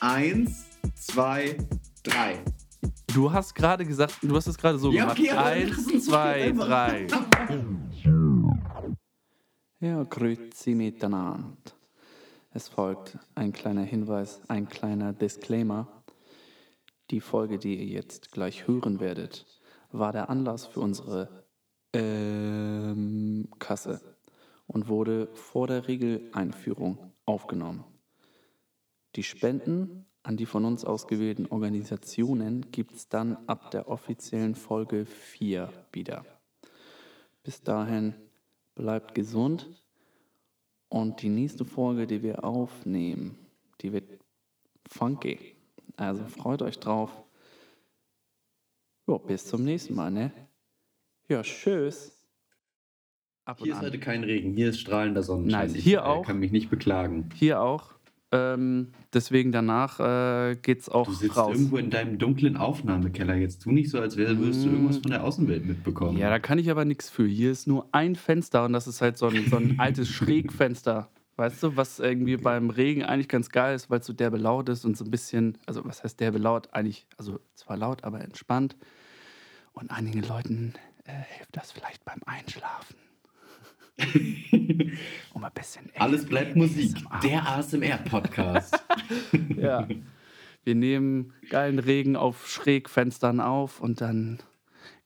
Eins, zwei, drei. Du hast gerade gesagt, du hast es gerade so Ja, gemacht. okay, aber Eins, zwei, drei. Ja, grüezi miteinander. Es folgt ein kleiner Hinweis, ein kleiner Disclaimer. Die Folge, die ihr jetzt gleich hören werdet, war der Anlass für unsere ähm, Kasse und wurde vor der Regeleinführung aufgenommen. Die Spenden an die von uns ausgewählten Organisationen gibt es dann ab der offiziellen Folge 4 wieder. Bis dahin bleibt gesund und die nächste Folge, die wir aufnehmen, die wird funky. Also freut euch drauf. Jo, bis zum nächsten Mal, ne? Ja, tschüss. Ab Hier ist an. heute kein Regen, hier ist strahlender Sonnenschein. Nice. Ich, Hier äh, auch. kann mich nicht beklagen. Hier auch. Ähm, deswegen danach äh, geht's auch Du sitzt raus. irgendwo in deinem dunklen Aufnahmekeller. Jetzt tu nicht so, als würdest du irgendwas von der Außenwelt mitbekommen. Ja, da kann ich aber nichts für. Hier ist nur ein Fenster und das ist halt so ein, so ein altes Schrägfenster. Weißt du, was irgendwie beim Regen eigentlich ganz geil ist, weil es so derbe laut ist und so ein bisschen, also was heißt derbe laut? Eigentlich, also zwar laut, aber entspannt. Und einigen Leuten äh, hilft das vielleicht beim Einschlafen. um ein bisschen. Alles bleibt Musik. ASMR. Der ASMR-Podcast. Ja. Wir nehmen geilen Regen auf Schrägfenstern auf und dann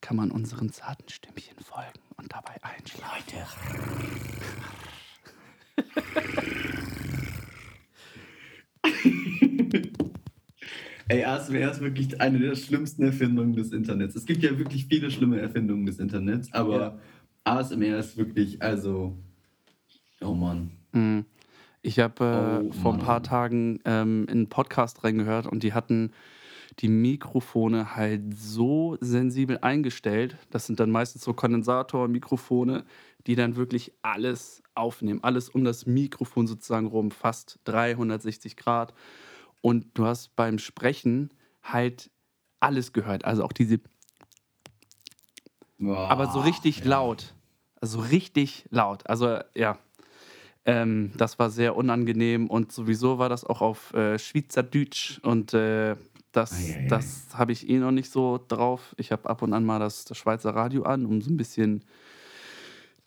kann man unseren zarten Stimmchen folgen und dabei einschlafen. Ey, ASMR ist wirklich eine der schlimmsten Erfindungen des Internets. Es gibt ja wirklich viele schlimme Erfindungen des Internets, aber Ja. ASMR ist wirklich, also. Oh Mann. Mhm. Ich habe äh, Oh, vor ein Mann. paar Tagen ähm, in einen Podcast reingehört und die hatten die Mikrofone halt so sensibel eingestellt. Das sind dann meistens so Kondensatormikrofone, die dann wirklich alles aufnehmen. Alles um das Mikrofon sozusagen rum, fast 360 Grad. Und du hast beim Sprechen halt alles gehört. Also auch diese Boah, aber so richtig ja. laut. Also richtig laut. Also ja, ähm, das war sehr unangenehm und sowieso war das auch auf äh, Schweizerdeutsch und äh, das, das habe ich eh noch nicht so drauf. Ich habe ab und an mal das, das Schweizer Radio an, um so ein bisschen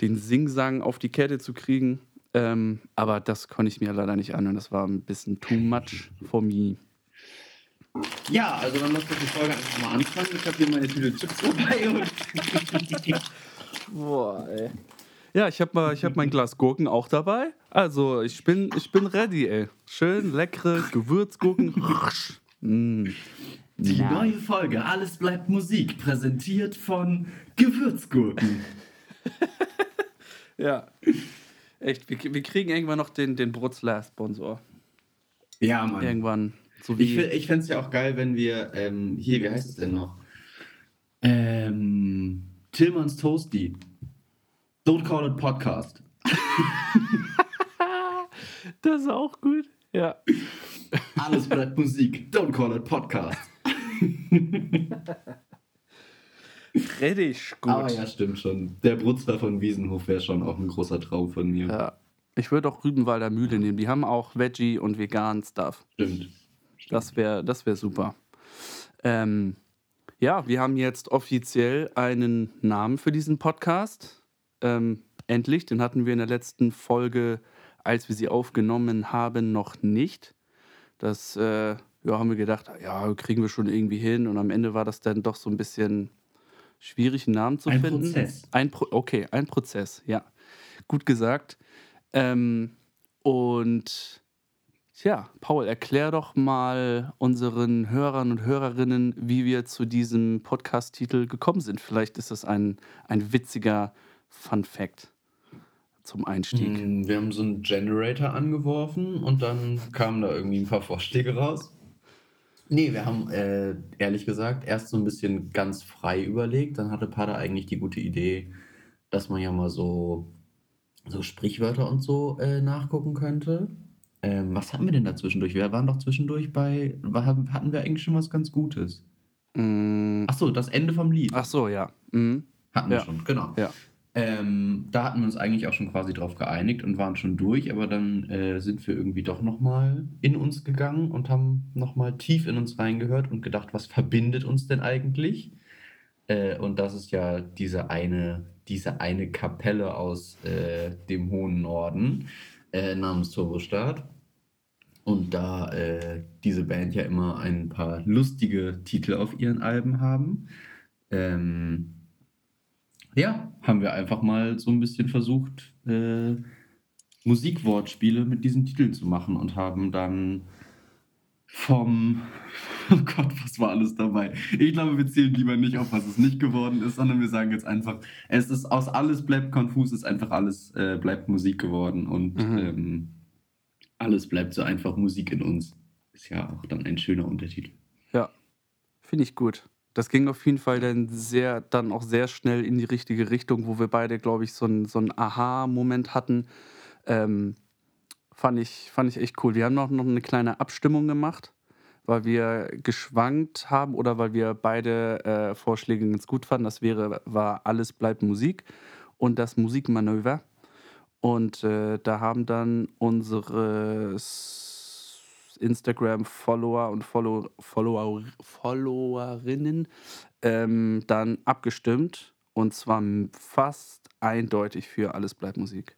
den Singsang auf die Kette zu kriegen. Ähm, aber das konnte ich mir leider nicht an und das war ein bisschen too much for me. Ja, also dann lass doch die Folge einfach mal anfangen. Ich habe hier meine Tüte Chips dabei und. Boah, ey. Ja, ich habe hab mein Glas Gurken auch dabei. Also ich bin, ich bin ready, ey. Schön leckere Gewürzgurken. mm. Die Ja. neue Folge Alles bleibt Musik, präsentiert von Gewürzgurken. Ja. Echt, wir, wir kriegen irgendwann noch den, den Brutzler-Sponsor. Ja, Mann. Irgendwann. So Ich, ich fände es ja auch geil, wenn wir, ähm, hier, wie heißt es denn noch? Ähm, Tillmanns Toasty. Don't call it Podcast. das ist auch gut. Ja. Alles bleibt Musik. Don't call it Podcast. Richtig gut. Aber ja, stimmt schon. Der Brutzler von Wiesenhof wäre schon auch ein großer Traum von mir. Ja. Ich würde auch Rübenwalder Mühle nehmen. Die haben auch Veggie und vegan Stuff. Stimmt. Das wäre das wär super. Ähm, ja, wir haben jetzt offiziell einen Namen für diesen Podcast. Ähm, endlich, den hatten wir in der letzten Folge, als wir sie aufgenommen haben, noch nicht. Das äh, ja, haben wir gedacht, ja, kriegen wir schon irgendwie hin. Und am Ende war das dann doch so ein bisschen schwierig, einen Namen zu Ein finden. Prozess. Ein Pro okay, ein Prozess, ja. Gut gesagt. Ähm, und Tja, Paul, erklär doch mal unseren Hörern und Hörerinnen, wie wir zu diesem Podcast-Titel gekommen sind. Vielleicht ist das ein, ein witziger Fun-Fact zum Einstieg. Mm, Wir haben so einen Generator angeworfen und dann kamen da irgendwie ein paar Vorschläge raus. Nee, wir haben äh, ehrlich gesagt erst so ein bisschen ganz frei überlegt. Dann hatte Pada eigentlich die gute Idee, dass man ja mal so, so Sprichwörter und so äh, nachgucken könnte. Ähm, was hatten wir denn da zwischendurch? Wir waren doch zwischendurch bei. Hatten wir eigentlich schon was ganz Gutes? Mm, Ach so, das Ende vom Lied. Ach so, ja. Mhm. Hatten wir ja. schon, genau. Ja. Ähm, da hatten wir uns eigentlich auch schon quasi drauf geeinigt und waren schon durch, aber dann äh, sind wir irgendwie doch nochmal in uns gegangen und haben nochmal tief in uns reingehört und gedacht, was verbindet uns denn eigentlich? Äh, und das ist ja diese eine, diese eine Kapelle aus äh, dem hohen Norden äh, namens Turbostart. Und da äh, diese Band ja immer ein paar lustige Titel auf ihren Alben haben, ähm, ja, haben wir einfach mal so ein bisschen versucht, äh, Musikwortspiele mit diesen Titeln zu machen und haben dann vom, oh Gott, was war alles dabei? Ich glaube, wir zählen lieber nicht auf, was es nicht geworden ist, sondern wir sagen jetzt einfach, es ist aus alles bleibt konfus, ist einfach alles äh, bleibt Musik geworden und Mhm. ähm, alles bleibt so einfach Musik in uns. Ist ja auch dann ein schöner Untertitel. Ja, finde ich gut. Das ging auf jeden Fall dann sehr, dann auch sehr schnell in die richtige Richtung, wo wir beide, glaube ich, so einen so Aha-Moment hatten. Ähm, fand, ich, fand ich echt cool. Wir haben noch, noch eine kleine Abstimmung gemacht, weil wir geschwankt haben oder weil wir beide äh, Vorschläge ganz gut fanden. Das wäre, war Alles bleibt Musik und das Musikmanöver. Und äh, da haben dann unsere Instagram-Follower und Follow Follower Followerinnen ähm, dann abgestimmt. Und zwar fast eindeutig für Alles bleibt Musik.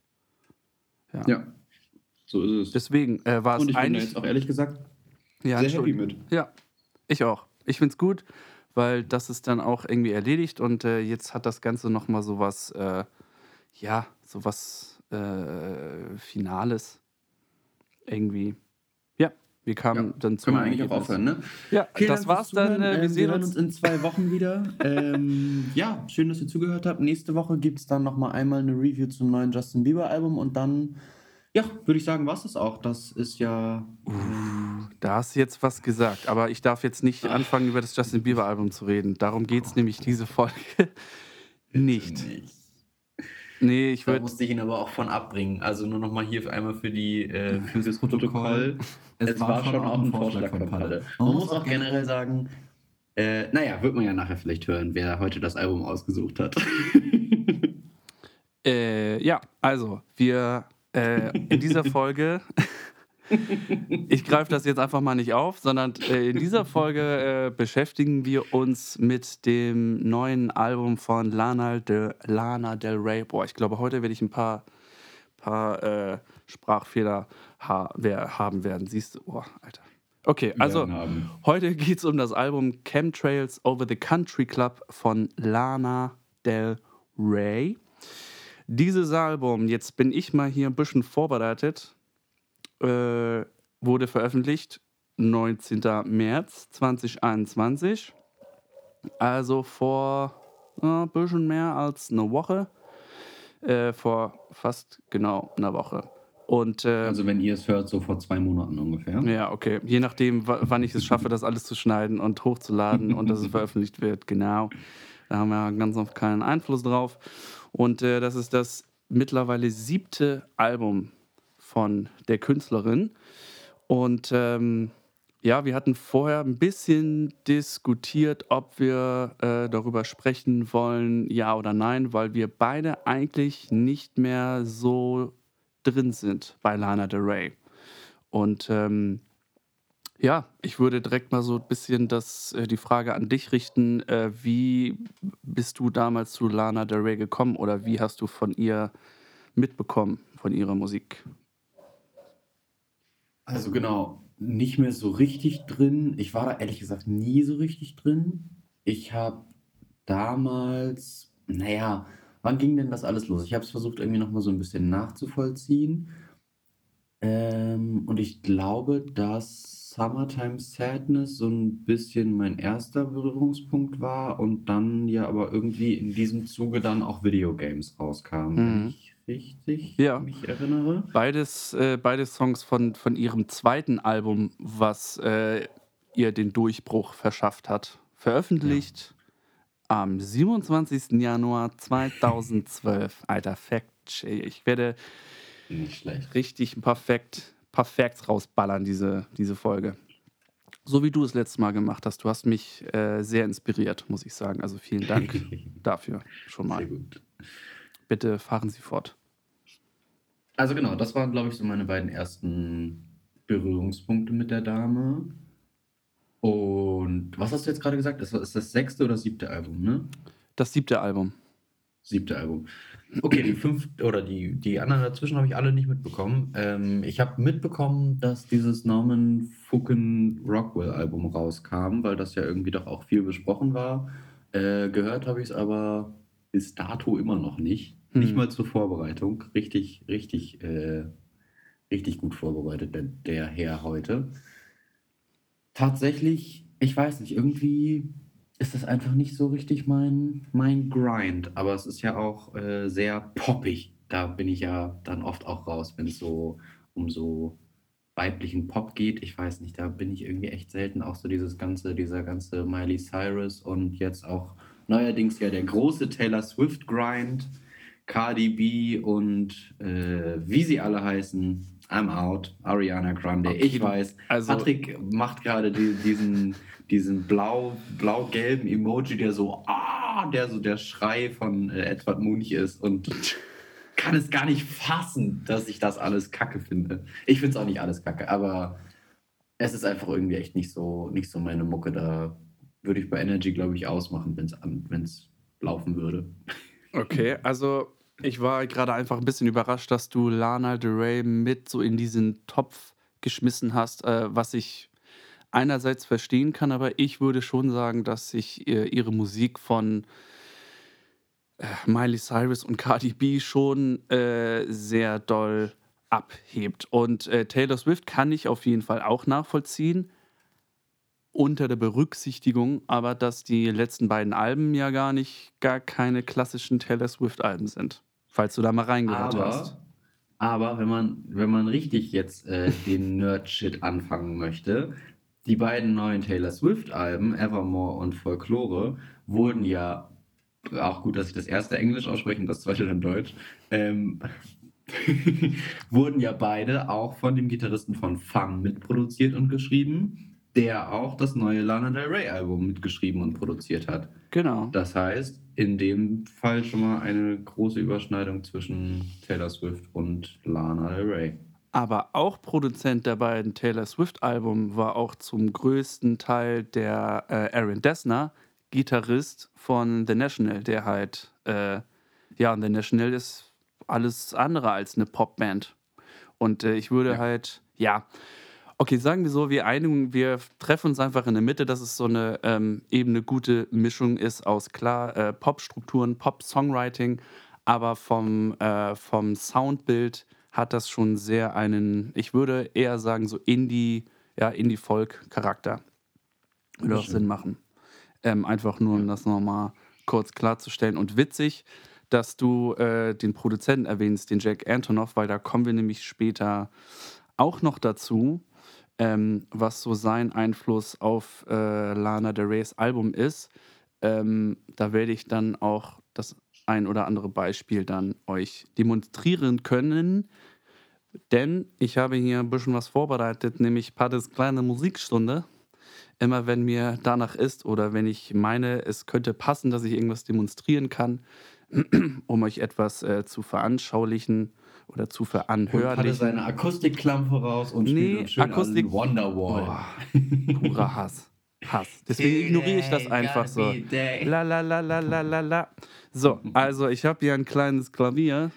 Ja. Ja, so ist es. Deswegen äh, war es und ich bin da eigentlich. jetzt auch ehrlich gesagt ja, sehr happy mit. Ja, ich auch. Ich finde es gut, weil das ist dann auch irgendwie erledigt und äh, jetzt hat das Ganze nochmal sowas, äh, ja, sowas äh, Finales. Irgendwie. Ja, wir kamen Ja, dann zu. Können wir eigentlich auch aufhören, ne? Ja, Vielen das Dank war's dann. Äh, wir Ähm, sehen uns. in zwei Wochen wieder. ähm, ja, schön, dass ihr zugehört habt. Nächste Woche gibt es dann nochmal einmal eine Review zum neuen Justin Bieber Album und dann, ja, würde ich sagen, war es das auch. Das ist ja. Da hast du jetzt was gesagt, aber ich darf jetzt nicht anfangen, über das Justin Bieber-Album zu reden. Darum geht es nämlich diese Folge nicht. Nee, ich Da würde. musste ich ihn aber auch von abbringen. Also nur nochmal hier einmal für die äh, für das Protokoll. Es, war, schon auch ein Vorschlag von Palle. Man muss auch generell sagen, äh, naja, wird man ja nachher vielleicht hören, wer heute das Album ausgesucht hat. Äh, ja, also, wir äh, in dieser Folge, ich greife das jetzt einfach mal nicht auf, sondern äh, in dieser Folge äh, beschäftigen wir uns mit dem neuen Album von Lana, de, Lana Del Rey. Boah, ich glaube, heute werde ich ein paar, paar äh, Sprachfehler ha haben werden. Siehst du, oh, Alter. Okay, also heute geht es um das Album Chemtrails Over the Country Club von Lana Del Rey. Dieses Album, jetzt bin ich mal hier ein bisschen vorbereitet, äh, wurde veröffentlicht 19. März 2021. Also vor äh, ein bisschen mehr als eine Woche. Äh, vor fast genau einer Woche. Und äh, Also wenn ihr es hört, so vor zwei Monaten ungefähr. ja, okay. Je nachdem, wa- wann ich es schaffe, das alles zu schneiden und hochzuladen und dass es veröffentlicht wird, genau. Da haben wir ganz auf keinen Einfluss drauf. Und äh, das ist das mittlerweile siebte Album von der Künstlerin. Und ähm, ja, wir hatten vorher ein bisschen diskutiert, ob wir äh, darüber sprechen wollen, ja oder nein, weil wir beide eigentlich nicht mehr so drin sind bei Lana Del Rey. Und ähm, ja, ich würde direkt mal so ein bisschen das, äh, die Frage an dich richten. Äh, wie bist du damals zu Lana Del Rey gekommen oder wie hast du von ihr mitbekommen, von ihrer Musik? Also genau, nicht mehr so richtig drin. Ich war da ehrlich gesagt nie so richtig drin. Ich habe damals, naja, wann ging denn das alles los? Ich habe es versucht irgendwie nochmal so ein bisschen nachzuvollziehen. Ähm, und ich glaube, dass Summertime Sadness so ein bisschen mein erster Berührungspunkt war und dann ja aber irgendwie in diesem Zuge dann auch Videogames rauskamen, wenn Mhm. ich richtig Ja. mich erinnere. Beides, äh, beide Songs von, von ihrem zweiten Album, was äh, ihr den Durchbruch verschafft hat. Veröffentlicht am 27. Januar 2012. Alter, Fact. Ich werde richtig paar Facts rausballern, diese, diese Folge. So wie du es letztes Mal gemacht hast. Du hast mich äh, sehr inspiriert, muss ich sagen. Also vielen Dank dafür schon Sehr mal. gut. Bitte fahren Sie fort. Also genau, das waren, glaube ich, so meine beiden ersten Berührungspunkte mit der Dame. Und was hast du jetzt gerade gesagt? Das ist das sechste oder siebte Album, ne? Das siebte Album. Siebte Album. Okay, die fünf oder die, die anderen dazwischen habe ich alle nicht mitbekommen. Ähm, ich habe mitbekommen, dass dieses Norman Fucking Rockwell Album rauskam, weil das ja irgendwie doch auch viel besprochen war. Äh, gehört habe ich es aber bis dato immer noch nicht. Hm. Nicht mal zur Vorbereitung. Richtig, richtig, äh, richtig gut vorbereitet, der, der Herr heute. Tatsächlich, ich weiß nicht, irgendwie ist das einfach nicht so richtig mein, mein Grind. Aber es ist ja auch äh, sehr poppig. Da bin ich ja dann oft auch raus, wenn es so um so weiblichen Pop geht. Ich weiß nicht, da bin ich irgendwie echt selten. Auch so dieses ganze, dieser ganze Miley Cyrus und jetzt auch neuerdings ja der große Taylor Swift Grind, Cardi B und äh, wie sie alle heißen. I'm out, Ariana Grande. Okay, ich weiß, also, Patrick macht gerade die, diesen diesen blau, blau-gelben Emoji, der so, ah, der so der Schrei von äh, Edward Munch ist und kann es gar nicht fassen, dass ich das alles kacke finde. Ich finde es auch nicht alles kacke, aber es ist einfach irgendwie echt nicht so, nicht so meine Mucke. Da würde ich bei Energy, glaube ich, ausmachen, wenn es laufen würde. Okay, also ich war gerade einfach ein bisschen überrascht, dass du Lana Del Rey mit so in diesen Topf geschmissen hast, äh, was ich einerseits verstehen kann, aber ich würde schon sagen, dass sich äh, ihre Musik von äh, Miley Cyrus und Cardi B schon äh, sehr doll abhebt. Und äh, Taylor Swift kann ich auf jeden Fall auch nachvollziehen, unter der Berücksichtigung aber, dass die letzten beiden Alben ja gar nicht, gar keine klassischen Taylor Swift-Alben sind. Falls du da mal reingehört aber, hast. Aber wenn man, wenn man richtig jetzt äh, den Nerd-Shit anfangen möchte, die beiden neuen Taylor Swift-Alben, Evermore und Folklore, wurden ja, auch gut, dass ich das erste Englisch ausspreche und das zweite dann Deutsch, ähm, wurden ja beide auch von dem Gitarristen von Fun mitproduziert und geschrieben, der auch das neue Lana Del Rey Album mitgeschrieben und produziert hat. Genau. Das heißt, in dem Fall schon mal eine große Überschneidung zwischen Taylor Swift und Lana Del Rey. Aber auch Produzent der beiden Taylor Swift-Alben war auch zum größten Teil der äh, Aaron Dessner, Gitarrist von The National, der halt, äh, ja, The National ist alles andere als eine Popband. Und äh, ich würde ja. halt, ja, okay, sagen wir so, wir einigen, wir treffen uns einfach in der Mitte, dass es so eine ähm, eben eine gute Mischung ist aus klar äh, Pop-Strukturen, Pop-Songwriting, aber vom, äh, vom Soundbild hat das schon sehr einen, ich würde eher sagen, so Indie, ja, Indie-Folk-Charakter. Würde auch Sinn machen. Ähm, einfach nur, um das nochmal kurz klarzustellen. Und witzig, dass du äh, den Produzenten erwähnst, den Jack Antonoff, weil da kommen wir nämlich später auch noch dazu, ähm, was so sein Einfluss auf äh, Lana Del Rey's Album ist. Ähm, da werde ich dann auch das ein oder andere Beispiel dann euch demonstrieren können. Denn ich habe hier ein bisschen was vorbereitet, nämlich Pattes kleine Musikstunde. Immer wenn mir danach ist oder wenn ich meine, es könnte passen, dass ich irgendwas demonstrieren kann, um euch etwas äh, zu veranschaulichen oder zu veranhörlichen. Und hatte seine Akustikklampe raus und nee, schön Akustik Wonderwall. Oh, purer Hass. Hass. Deswegen ignoriere ich das einfach so. La la la la la la la. So, also ich habe hier ein kleines Klavier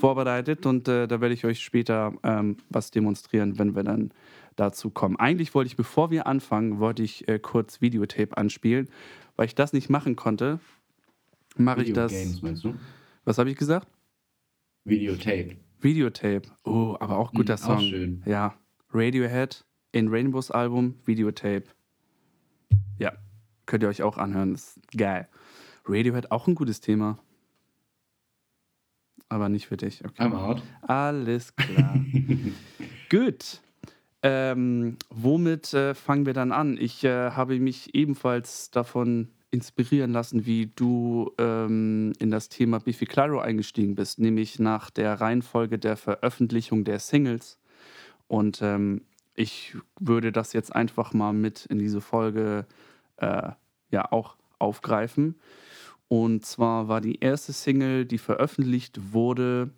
vorbereitet und äh, da werde ich euch später ähm, was demonstrieren, wenn wir dann dazu kommen. Eigentlich wollte ich, bevor wir anfangen, wollte ich äh, kurz Videotape anspielen, weil ich das nicht machen konnte. Mache ich das. Games, meinst du? Was habe ich gesagt? Videotape. Videotape. Oh, aber auch guter mhm, Song. Auch schön. Ja. Radiohead in Rainbows Album, Videotape. Ja, könnt ihr euch auch anhören. Das ist geil. Radiohead auch ein gutes Thema. Aber nicht für dich. Okay. I'm out. Alles klar. Gut. Ähm, womit äh, fangen wir dann an? Ich äh, habe mich ebenfalls davon inspirieren lassen, wie du ähm, in das Thema Biffy Clyro eingestiegen bist, nämlich nach der Reihenfolge der Veröffentlichung der Singles. Und ähm, ich würde das jetzt einfach mal mit in diese Folge äh, ja auch aufgreifen. Und zwar war die erste Single, die veröffentlicht wurde,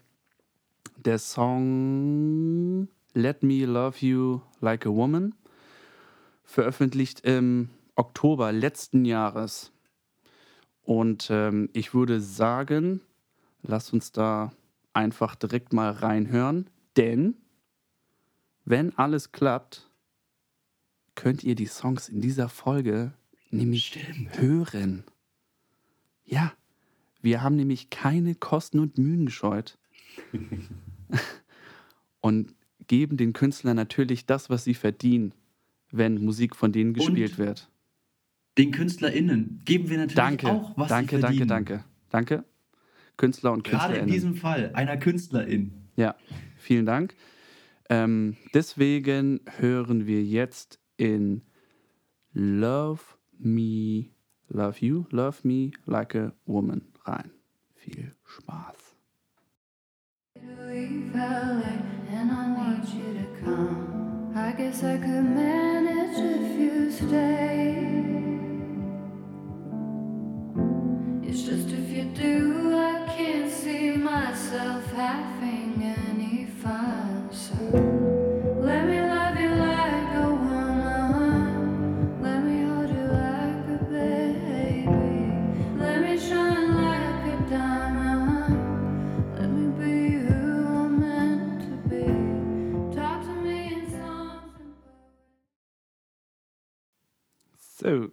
der Song Let Me Love You Like a Woman, veröffentlicht im Oktober letzten Jahres. Und ähm, ich würde sagen, lass uns da einfach direkt mal reinhören, denn wenn alles klappt, könnt ihr die Songs in dieser Folge nämlich Stimmt. hören. Ja, wir haben nämlich keine Kosten und Mühen gescheut. und geben den Künstlern natürlich das, was sie verdienen, wenn Musik von denen gespielt Und wird. Den KünstlerInnen geben wir natürlich Danke, auch, was danke, sie danke, danke, danke. Künstler und Gerade in Künstlerinnen. diesem Fall einer Künstlerin. Ja, vielen Dank. Ähm, deswegen hören wir jetzt in Love Me, Love You, Love Me Like a Woman rein. Viel Spaß. I guess I could manage if you stay. It's just if you do, I can't see myself having any fun. So let me love you like a woman. Let me hold you like a baby. Let me shine like a diamond. Let me be who I'm meant to be. Talk to me in songs So,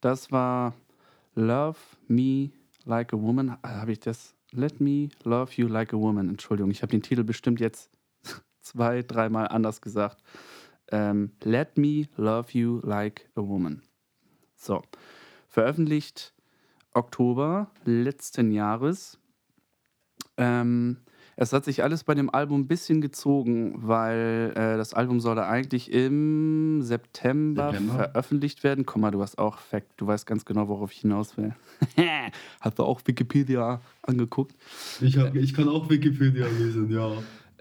das war Love Me Like a Woman. Ah, Habe ich das? Let Me Love You Like a Woman. Entschuldigung, ich habe den Titel bestimmt jetzt zwei, dreimal anders gesagt. Ähm, Let Me Love You Like a Woman. So, veröffentlicht Oktober letzten Jahres. Ähm, es hat sich alles bei dem Album ein bisschen gezogen, weil äh, das Album sollte eigentlich im September, September. veröffentlicht werden. Komm mal, du hast auch Fact, du weißt ganz genau, worauf ich hinaus will. Hast du auch Wikipedia angeguckt? Ich, hab, ich kann auch Wikipedia lesen, ja.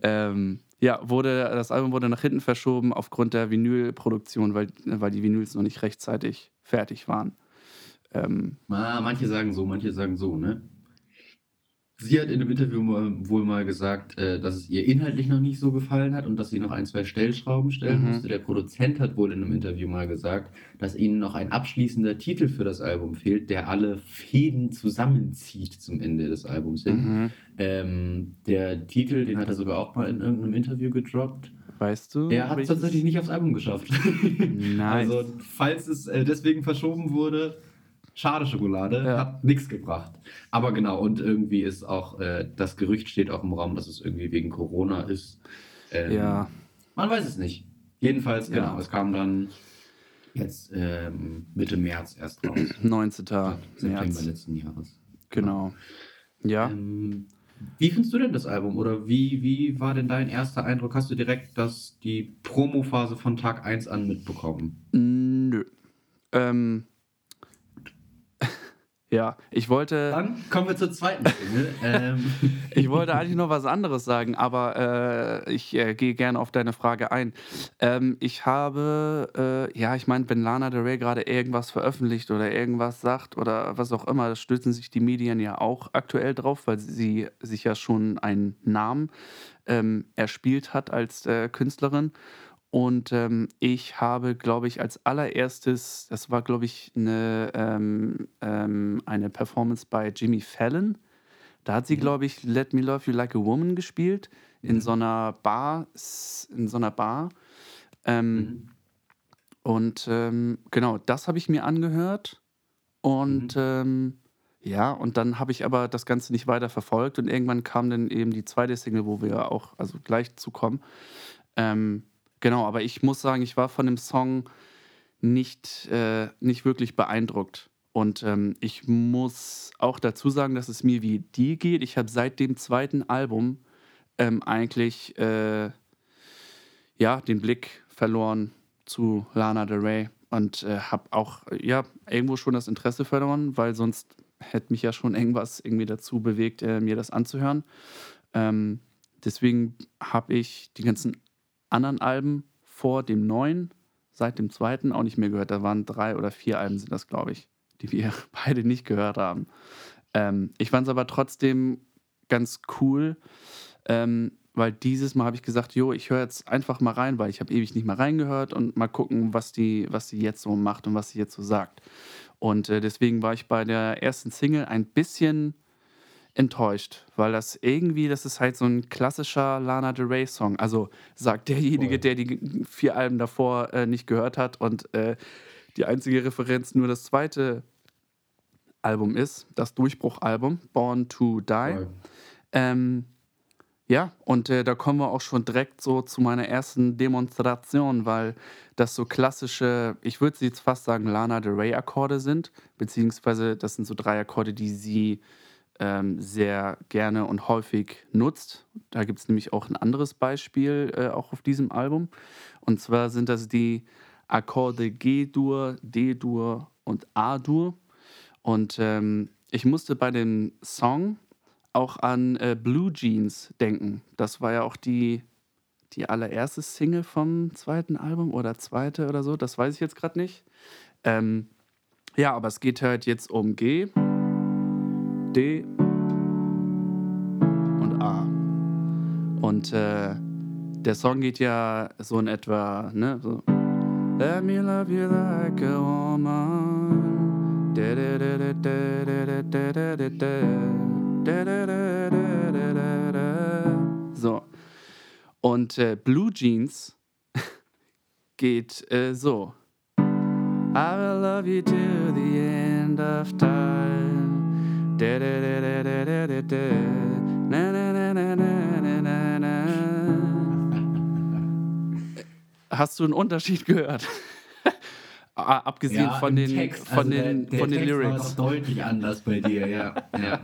Ähm, ja, wurde, das Album wurde nach hinten verschoben aufgrund der Vinylproduktion, weil, weil die Vinyls noch nicht rechtzeitig fertig waren. Ähm, Ah, manche sagen so, manche sagen so, ne? Sie hat in einem Interview wohl mal gesagt, äh, dass es ihr inhaltlich noch nicht so gefallen hat und dass sie noch ein, zwei Stellschrauben stellen Mhm. musste. Der Produzent hat wohl in einem Interview mal gesagt, dass ihnen noch ein abschließender Titel für das Album fehlt, der alle Fäden zusammenzieht zum Ende des Albums hin. mhm. Ähm, der Titel, den hat er sogar auch mal in irgendeinem Interview gedroppt. Weißt du? Er hat es tatsächlich nicht aufs Album geschafft. Nice. Also, falls es äh, deswegen verschoben wurde, schade Schokolade, Ja. hat nichts gebracht. Aber genau, und irgendwie ist auch, äh, das Gerücht steht auch im Raum, dass es irgendwie wegen Corona ist. Ähm, Ja. Man weiß es nicht. Jedenfalls, Ja. genau, es kam dann jetzt ähm, Mitte März erst raus. 19. September März. letzten Jahres. Genau. Ja. Ähm, wie findest du denn das Album? Oder wie, wie war denn dein erster Eindruck? Hast du direkt das, die Promophase von Tag 1 an mitbekommen? Nö. Ähm. Ja, ich wollte. Dann kommen wir zur zweiten Single. ähm, Ich wollte eigentlich noch was anderes sagen, aber äh, ich äh, gehe gerne auf deine Frage ein. Ähm, ich habe, äh, ja, ich meine, wenn Lana Del Rey gerade irgendwas veröffentlicht oder irgendwas sagt oder was auch immer, stützen sich die Medien ja auch aktuell drauf, weil sie sich ja schon einen Namen ähm, erspielt hat als äh, Künstlerin. Und ähm, ich habe, glaube ich, als allererstes, das war, glaube ich, eine, ähm, ähm, eine Performance bei Jimmy Fallon. Da hat sie, glaube ich, Let Me Love You Like a Woman gespielt in so einer Bar, in so einer Bar. Ähm, Mhm. Und ähm, genau, das habe ich mir angehört. Und ähm, ja, und dann habe ich aber das Ganze nicht weiter verfolgt. Und irgendwann kam dann eben die zweite Single, wo wir auch also gleich zu kommen. Ähm, genau, aber ich muss sagen, ich war von dem Song nicht, äh, nicht wirklich beeindruckt. Und ähm, ich muss auch dazu sagen, dass es mir wie dir geht. Ich habe seit dem zweiten Album ähm, eigentlich äh, ja, den Blick verloren zu Lana Del Rey und äh, habe auch ja, irgendwo schon das Interesse verloren, weil sonst hätte mich ja schon irgendwas irgendwie dazu bewegt, äh, mir das anzuhören. Ähm, deswegen habe ich die ganzen anderen Alben vor dem neuen, seit dem zweiten auch nicht mehr gehört. Da waren drei oder vier Alben, sind das, glaube ich. die wir beide nicht gehört haben. Ähm, ich fand es aber trotzdem ganz cool, ähm, weil dieses Mal habe ich gesagt, jo, ich höre jetzt einfach mal rein, weil ich habe ewig nicht mal reingehört und mal gucken, was die, was sie jetzt so macht und was sie jetzt so sagt. Und äh, deswegen war ich bei der ersten Single ein bisschen enttäuscht, weil das irgendwie, das ist halt so ein klassischer Lana Del Rey Song. Also sagt derjenige, der die vier Alben davor äh, nicht gehört hat und äh, die einzige Referenz nur das zweite Album ist, das Durchbruchalbum, Born to Die. Ähm, ja, und äh, da kommen wir auch schon direkt so zu meiner ersten Demonstration, weil das so klassische, ich würde sie jetzt fast sagen, Lana Del Rey Akkorde sind, beziehungsweise das sind so drei Akkorde, die sie ähm, sehr gerne und häufig nutzt. Da gibt es nämlich auch ein anderes Beispiel, äh, auch auf diesem Album. Und zwar sind das die Akkorde G-Dur, D-Dur und A-Dur. Und ähm, ich musste bei dem Song auch an äh, Blue Jeans denken. Das war ja auch die, die allererste Single vom zweiten Album oder zweite oder so. Das weiß ich jetzt gerade nicht. Ähm, ja, aber es geht halt jetzt um G, D und A. Und äh, der Song geht ja so in etwa, ne? So. Let me love you like a woman. So. Und äh, Blue Jeans geht äh, so. I will love you till the end of time. Hast du einen Unterschied gehört? Ah, Abgesehen Ja, von den, Text, von also der- den, der von den Text war Lyrics. doch deutlich anders bei dir, ja. ja.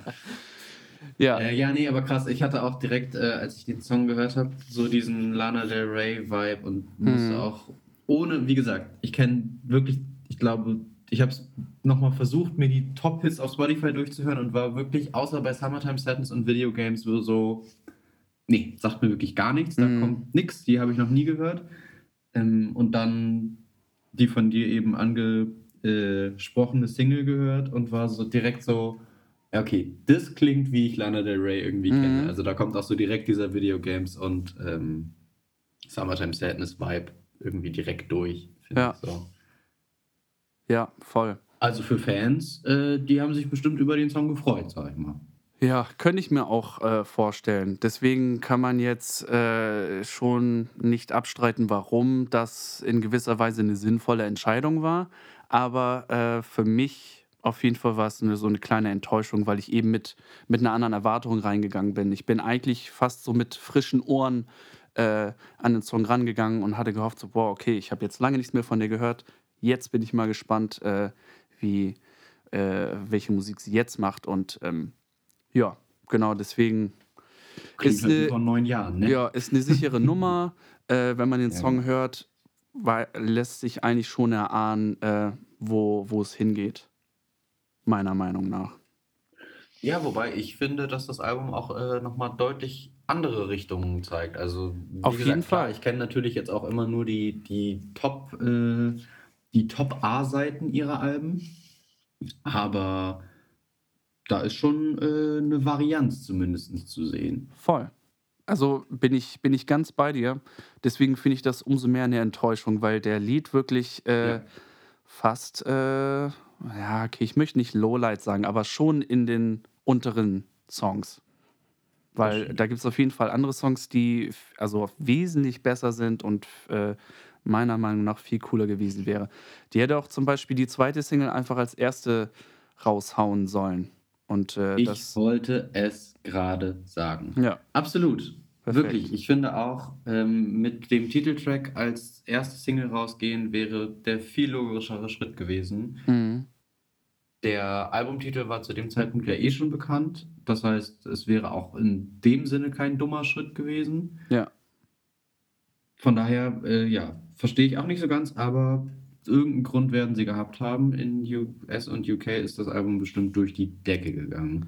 Ja, Äh, ja, nee, aber krass. Ich hatte auch direkt, äh, als ich den Song gehört habe, so diesen Lana Del Rey-Vibe und musste Mhm. auch ohne, wie gesagt, ich kenne wirklich, ich glaube, ich habe es nochmal versucht, mir die Top-Hits auf Spotify durchzuhören und war wirklich, außer bei Summertime Sadness und Videogames, so, so nee, sagt mir wirklich gar nichts, da Mhm. kommt nichts, die habe ich noch nie gehört. Ähm, und dann die von dir eben angesprochene Single gehört und war so direkt so, okay, das klingt, wie ich Lana Del Rey irgendwie Mhm. kenne. Also da kommt auch so direkt dieser Videogames und ähm, Summertime Sadness Vibe irgendwie direkt durch. finde Ja. ich So. Ja, voll. Also für Fans, äh, die haben sich bestimmt über den Song gefreut, sag ich mal. Ja, könnte ich mir auch äh, vorstellen. Deswegen kann man jetzt äh, schon nicht abstreiten, warum das in gewisser Weise eine sinnvolle Entscheidung war. Aber äh, für mich auf jeden Fall war es eine, so eine kleine Enttäuschung, weil ich eben mit, mit einer anderen Erwartung reingegangen bin. Ich bin eigentlich fast so mit frischen Ohren äh, an den Song rangegangen und hatte gehofft, so, boah, okay, ich habe jetzt lange nichts mehr von dir gehört. Jetzt bin ich mal gespannt, äh, wie, äh, welche Musik sie jetzt macht. Und ähm, ja, genau, deswegen Klingt ist halt eine, vor neun Jahren, ne? ja, ist eine sichere Nummer. Äh, wenn man den Ja. Song hört, weil, lässt sich eigentlich schon erahnen, äh, wo, es hingeht. Meiner Meinung nach. Ja, wobei ich finde, dass das Album auch äh, nochmal deutlich andere Richtungen zeigt. Also, Auf gesagt, jeden klar, Fall. ich kenne natürlich jetzt auch immer nur die, die Top, äh, die Top-A-Seiten ihrer Alben. Aber da ist schon äh, eine Varianz zumindest zu sehen. Voll. Also bin ich, bin ich ganz bei dir. Deswegen finde ich das umso mehr eine Enttäuschung, weil der Lied wirklich äh, Ja. fast, äh, ja, okay, ich möchte nicht Lowlight sagen, aber schon in den unteren Songs. Weil da gibt es auf jeden Fall andere Songs, die also wesentlich besser sind und äh, meiner Meinung nach viel cooler gewesen wäre. Die hätte auch zum Beispiel die zweite Single einfach als erste raushauen sollen. Und äh, Ich das. wollte es gerade sagen. Ja, Absolut. Perfekt. Wirklich. Ich finde auch, ähm, mit dem Titeltrack als erste Single rausgehen wäre der viel logischere Schritt gewesen. mhm. Der Albumtitel war zu dem Zeitpunkt ja eh schon bekannt. Das heißt, es wäre auch in dem Sinne kein dummer Schritt gewesen. ja. Von daher, äh, ja, verstehe ich auch nicht so ganz, aber irgendeinen Grund werden sie gehabt haben. In US und UK ist das Album bestimmt durch die Decke gegangen.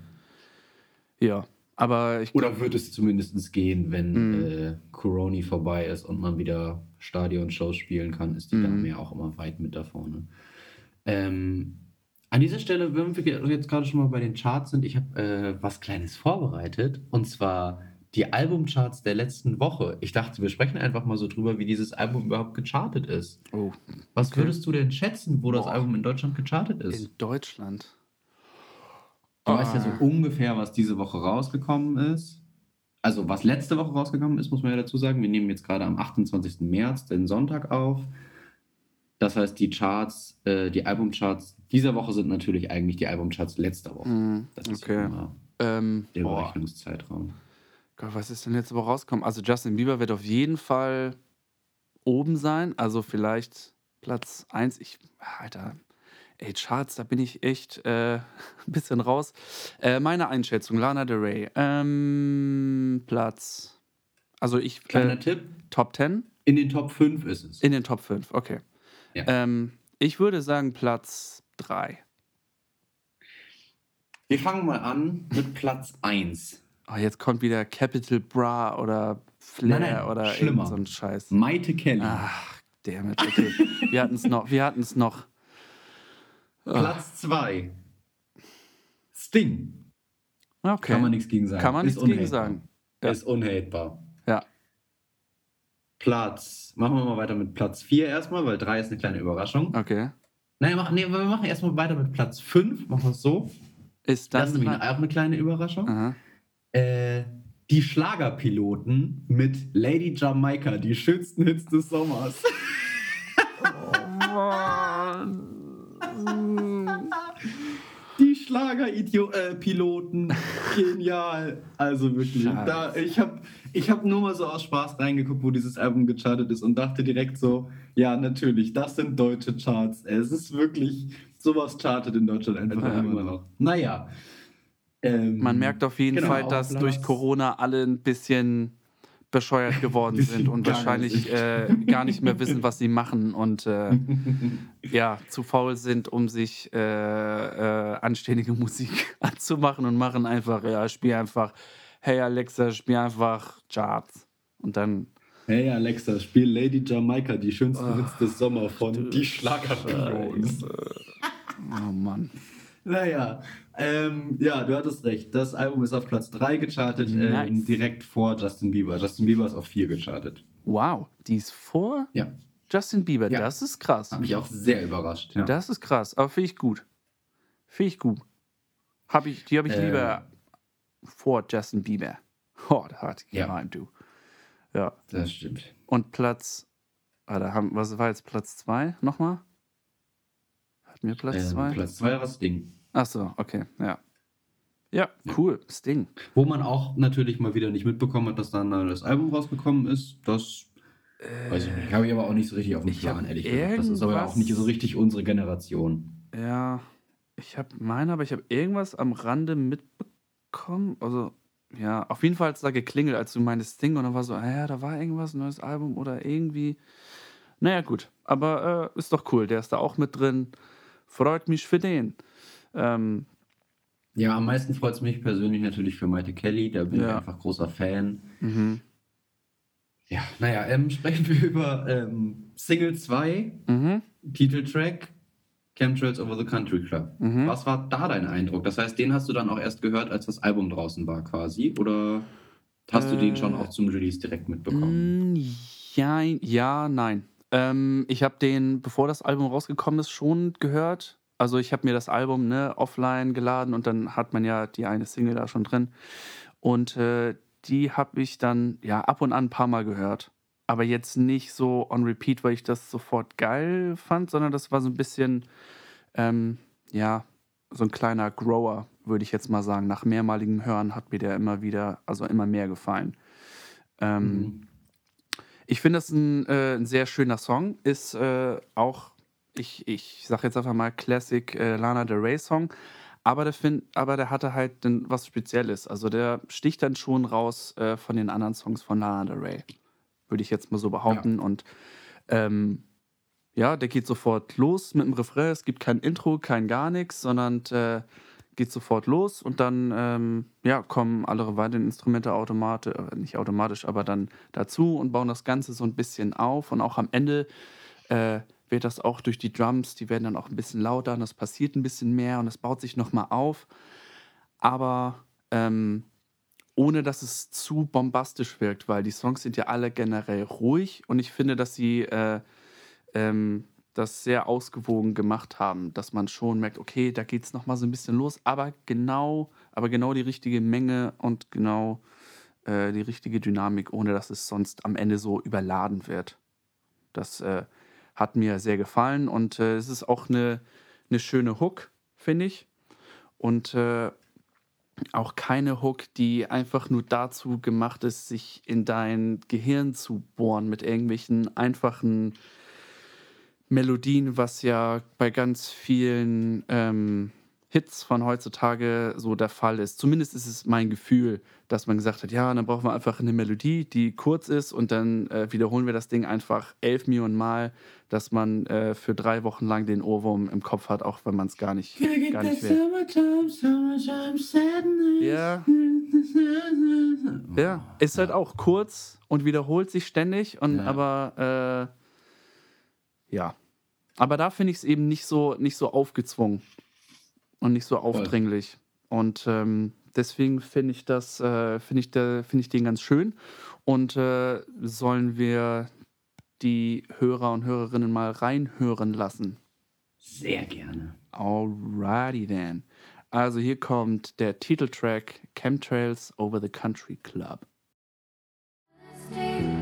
Ja, aber ich Oder wird es zumindest gehen, wenn Mhm. äh, Corona vorbei ist und man wieder Stadionshows spielen kann, ist die Mhm. Dame ja auch immer weit mit da vorne. Ähm, An dieser Stelle, wenn wir jetzt gerade schon mal bei den Charts sind, ich habe äh, was Kleines vorbereitet. Und zwar die Albumcharts der letzten Woche. Ich dachte, wir sprechen einfach mal so drüber, wie dieses Album überhaupt gechartet ist. Oh, Was Okay. würdest du denn schätzen, wo das Boah. Album in Deutschland gechartet ist? in Deutschland. Du weißt ja so Ah. ungefähr, was diese Woche rausgekommen ist. Also, was letzte Woche rausgekommen ist, muss man ja dazu sagen. Wir nehmen jetzt gerade am 28. März, den Sonntag, auf. Das heißt, die Charts, äh, die Albumcharts dieser Woche sind natürlich eigentlich die Albumcharts letzter Woche. Hm, Das ist okay. immer Ähm, der boah, Berechnungszeitraum. Gott, was ist denn jetzt aber rausgekommen? Also Justin Bieber wird auf jeden Fall oben sein. Also vielleicht Platz 1. Ich, Alter, ey, Charts, da bin ich echt äh, ein bisschen raus. Äh, meine Einschätzung, Lana Del Rey. Ähm, Platz, also ich, Kleiner äh, Tipp: Top 10? In den Top 5 ist es. In den Top 5, okay. Ja. Ähm, ich würde sagen Platz 3. Wir fangen mal an mit Platz 1. Oh, jetzt kommt wieder Capital Bra oder Flair Nein, nein, oder schlimmer. so ein Scheiß. Maite Kelly. Ach, damit, okay. wir hatten es noch. Wir hatten es noch. Platz 2. Sting. Okay. Kann man nichts gegen sagen. Kann man Ist nichts gegen sagen. Ja. Ist unhatebar. Ja. Platz. Machen wir mal weiter mit Platz 4 erstmal, weil 3 ist eine kleine Überraschung. Okay. Nein, mach, nee, wir machen erstmal weiter mit Platz 5. Machen wir es so. Ist Das dann. ist nämlich auch eine kleine Überraschung. Aha. Äh, die Schlagerpiloten mit Lady Jamaika, die schönsten Hits des Sommers. Die Schlagerpiloten, genial. Also wirklich. Da, ich habe ich hab nur mal so aus Spaß reingeguckt, wo dieses Album gechartet ist und dachte direkt so, ja, natürlich, das sind deutsche Charts. Es ist wirklich, sowas chartet in Deutschland einfach immer noch. Naja. Ähm, Man merkt auf jeden genau, Fall, dass Platz- durch Corona alle ein bisschen bescheuert geworden sind und gaga wahrscheinlich äh, gar nicht mehr wissen, was sie machen und äh, ja, zu faul sind, um sich äh, äh, anständige Musik anzumachen und machen einfach, ja, spiel einfach, hey Alexa, spiel einfach Charts. Und dann, Hey Alexa, spiel Lady Jamaika, die schönsten Ach, Hits des Sommers von Die Schlagerpiloten. Scheiße. oh Mann. Naja, ähm, ja, du hattest recht. Das Album ist auf Platz 3 gechartet, Nice. ähm, direkt vor Justin Bieber. Justin Bieber ist auf 4 gechartet. Wow, die ist vor Ja, Justin Bieber, Ja. das ist krass. hat mich auch sehr überrascht. Ja. Das ist krass, aber finde ich gut. Finde ich gut. Hab ich, die habe ich Äh. lieber vor Justin Bieber. Oh, da hat Ja. gemeint, du. Ja. Das stimmt. Und Platz, ah, da haben, was war jetzt Platz 2 nochmal? Hatten wir Platz Ähm, 2? Platz 2 war das Ding. Achso, okay, ja. Ja, cool, Sting. Wo man auch natürlich mal wieder nicht mitbekommen hat, dass da ein neues Album rausgekommen ist. Das weiß ich nicht. Habe ich aber auch nicht so richtig auf dem Plan, ehrlich gesagt. Das ist aber auch nicht so richtig unsere Generation. Ja, ich habe meine, aber ich habe irgendwas am Rande mitbekommen. Also, ja, auf jeden Fall hat es da geklingelt, als du meintest Sting und dann war so, ah ja, da war irgendwas, ein neues Album oder irgendwie. Naja, gut, aber äh, ist doch cool, der ist da auch mit drin. Freut mich für den. Ähm, Ja, am meisten freut es mich persönlich natürlich für Maite Kelly. Da bin ich Ja. einfach großer Fan. mhm. Ja, naja, ähm, sprechen wir über ähm, Single 2, Mhm. Titeltrack, Chemtrails Over the Country Club. Mhm. Was war da dein Eindruck? Das heißt, den hast du dann auch erst gehört, als das Album draußen war quasi? Oder hast du den schon Äh, auch zum Release direkt mitbekommen? Mm, Ja, ja, nein. Ähm, ich habe den, bevor das Album rausgekommen ist, schon gehört. Also ich habe mir das Album ne, offline geladen und dann hat man ja die eine Single da schon drin. Und äh, die habe ich dann ja ab und an ein paar Mal gehört. Aber jetzt nicht so on repeat, weil ich das sofort geil fand, sondern das war so ein bisschen, ähm, ja, so ein kleiner Grower, würde ich jetzt mal sagen. Nach mehrmaligem Hören hat mir der immer wieder, also immer mehr gefallen. Ähm, Mhm. ich finde das ein, äh, ein sehr schöner Song. Ist äh, auch, ich, ich sage jetzt einfach mal Classic äh, Lana Del Rey Song. Aber der, find, aber der hatte halt dann was Spezielles. Also der sticht dann schon raus äh, von den anderen Songs von Lana Del Rey. Würde ich jetzt mal so behaupten. Und ähm, ja, der geht sofort los mit dem Refrain. Es gibt kein Intro, kein gar nichts, sondern äh, geht sofort los und dann ähm, ja, kommen alle weiteren Instrumente automatisch, äh, nicht automatisch, aber dann dazu und bauen das Ganze so ein bisschen auf. Und auch am Ende äh, wird das auch durch die Drums, die werden dann auch ein bisschen lauter und es passiert ein bisschen mehr und es baut sich nochmal auf. Aber ähm, ohne dass es zu bombastisch wirkt, weil die Songs sind ja alle generell ruhig und ich finde, dass sie äh, ähm, das sehr ausgewogen gemacht haben, dass man schon merkt, okay, da geht es nochmal so ein bisschen los, aber genau, aber genau die richtige Menge und genau äh, die richtige Dynamik, ohne dass es sonst am Ende so überladen wird. Das äh, hat mir sehr gefallen und äh, es ist auch eine, eine schöne Hook, finde ich. Und äh, auch keine Hook, die einfach nur dazu gemacht ist, sich in dein Gehirn zu bohren mit irgendwelchen einfachen Melodien, was ja bei ganz vielen ähm, Hits von heutzutage so der Fall ist. Zumindest ist es mein Gefühl, dass man gesagt hat, ja, dann brauchen wir einfach eine Melodie, die kurz ist und dann äh, wiederholen wir das Ding einfach elf Millionen Mal, dass man äh, für drei Wochen lang den Ohrwurm im Kopf hat, auch wenn man es gar nicht, gar nicht will. Ja. Ja, ist halt auch kurz und wiederholt sich ständig und Ja. aber äh, ja. Aber da finde ich es eben nicht so, nicht so aufgezwungen und nicht so aufdringlich. Und ähm, deswegen finde ich das, äh, finde ich, da, finde ich den ganz schön. Und äh, sollen wir die Hörer und Hörerinnen mal reinhören lassen? Sehr gerne. Alrighty then. Also hier kommt der Titeltrack Chemtrails Over the Country Club. No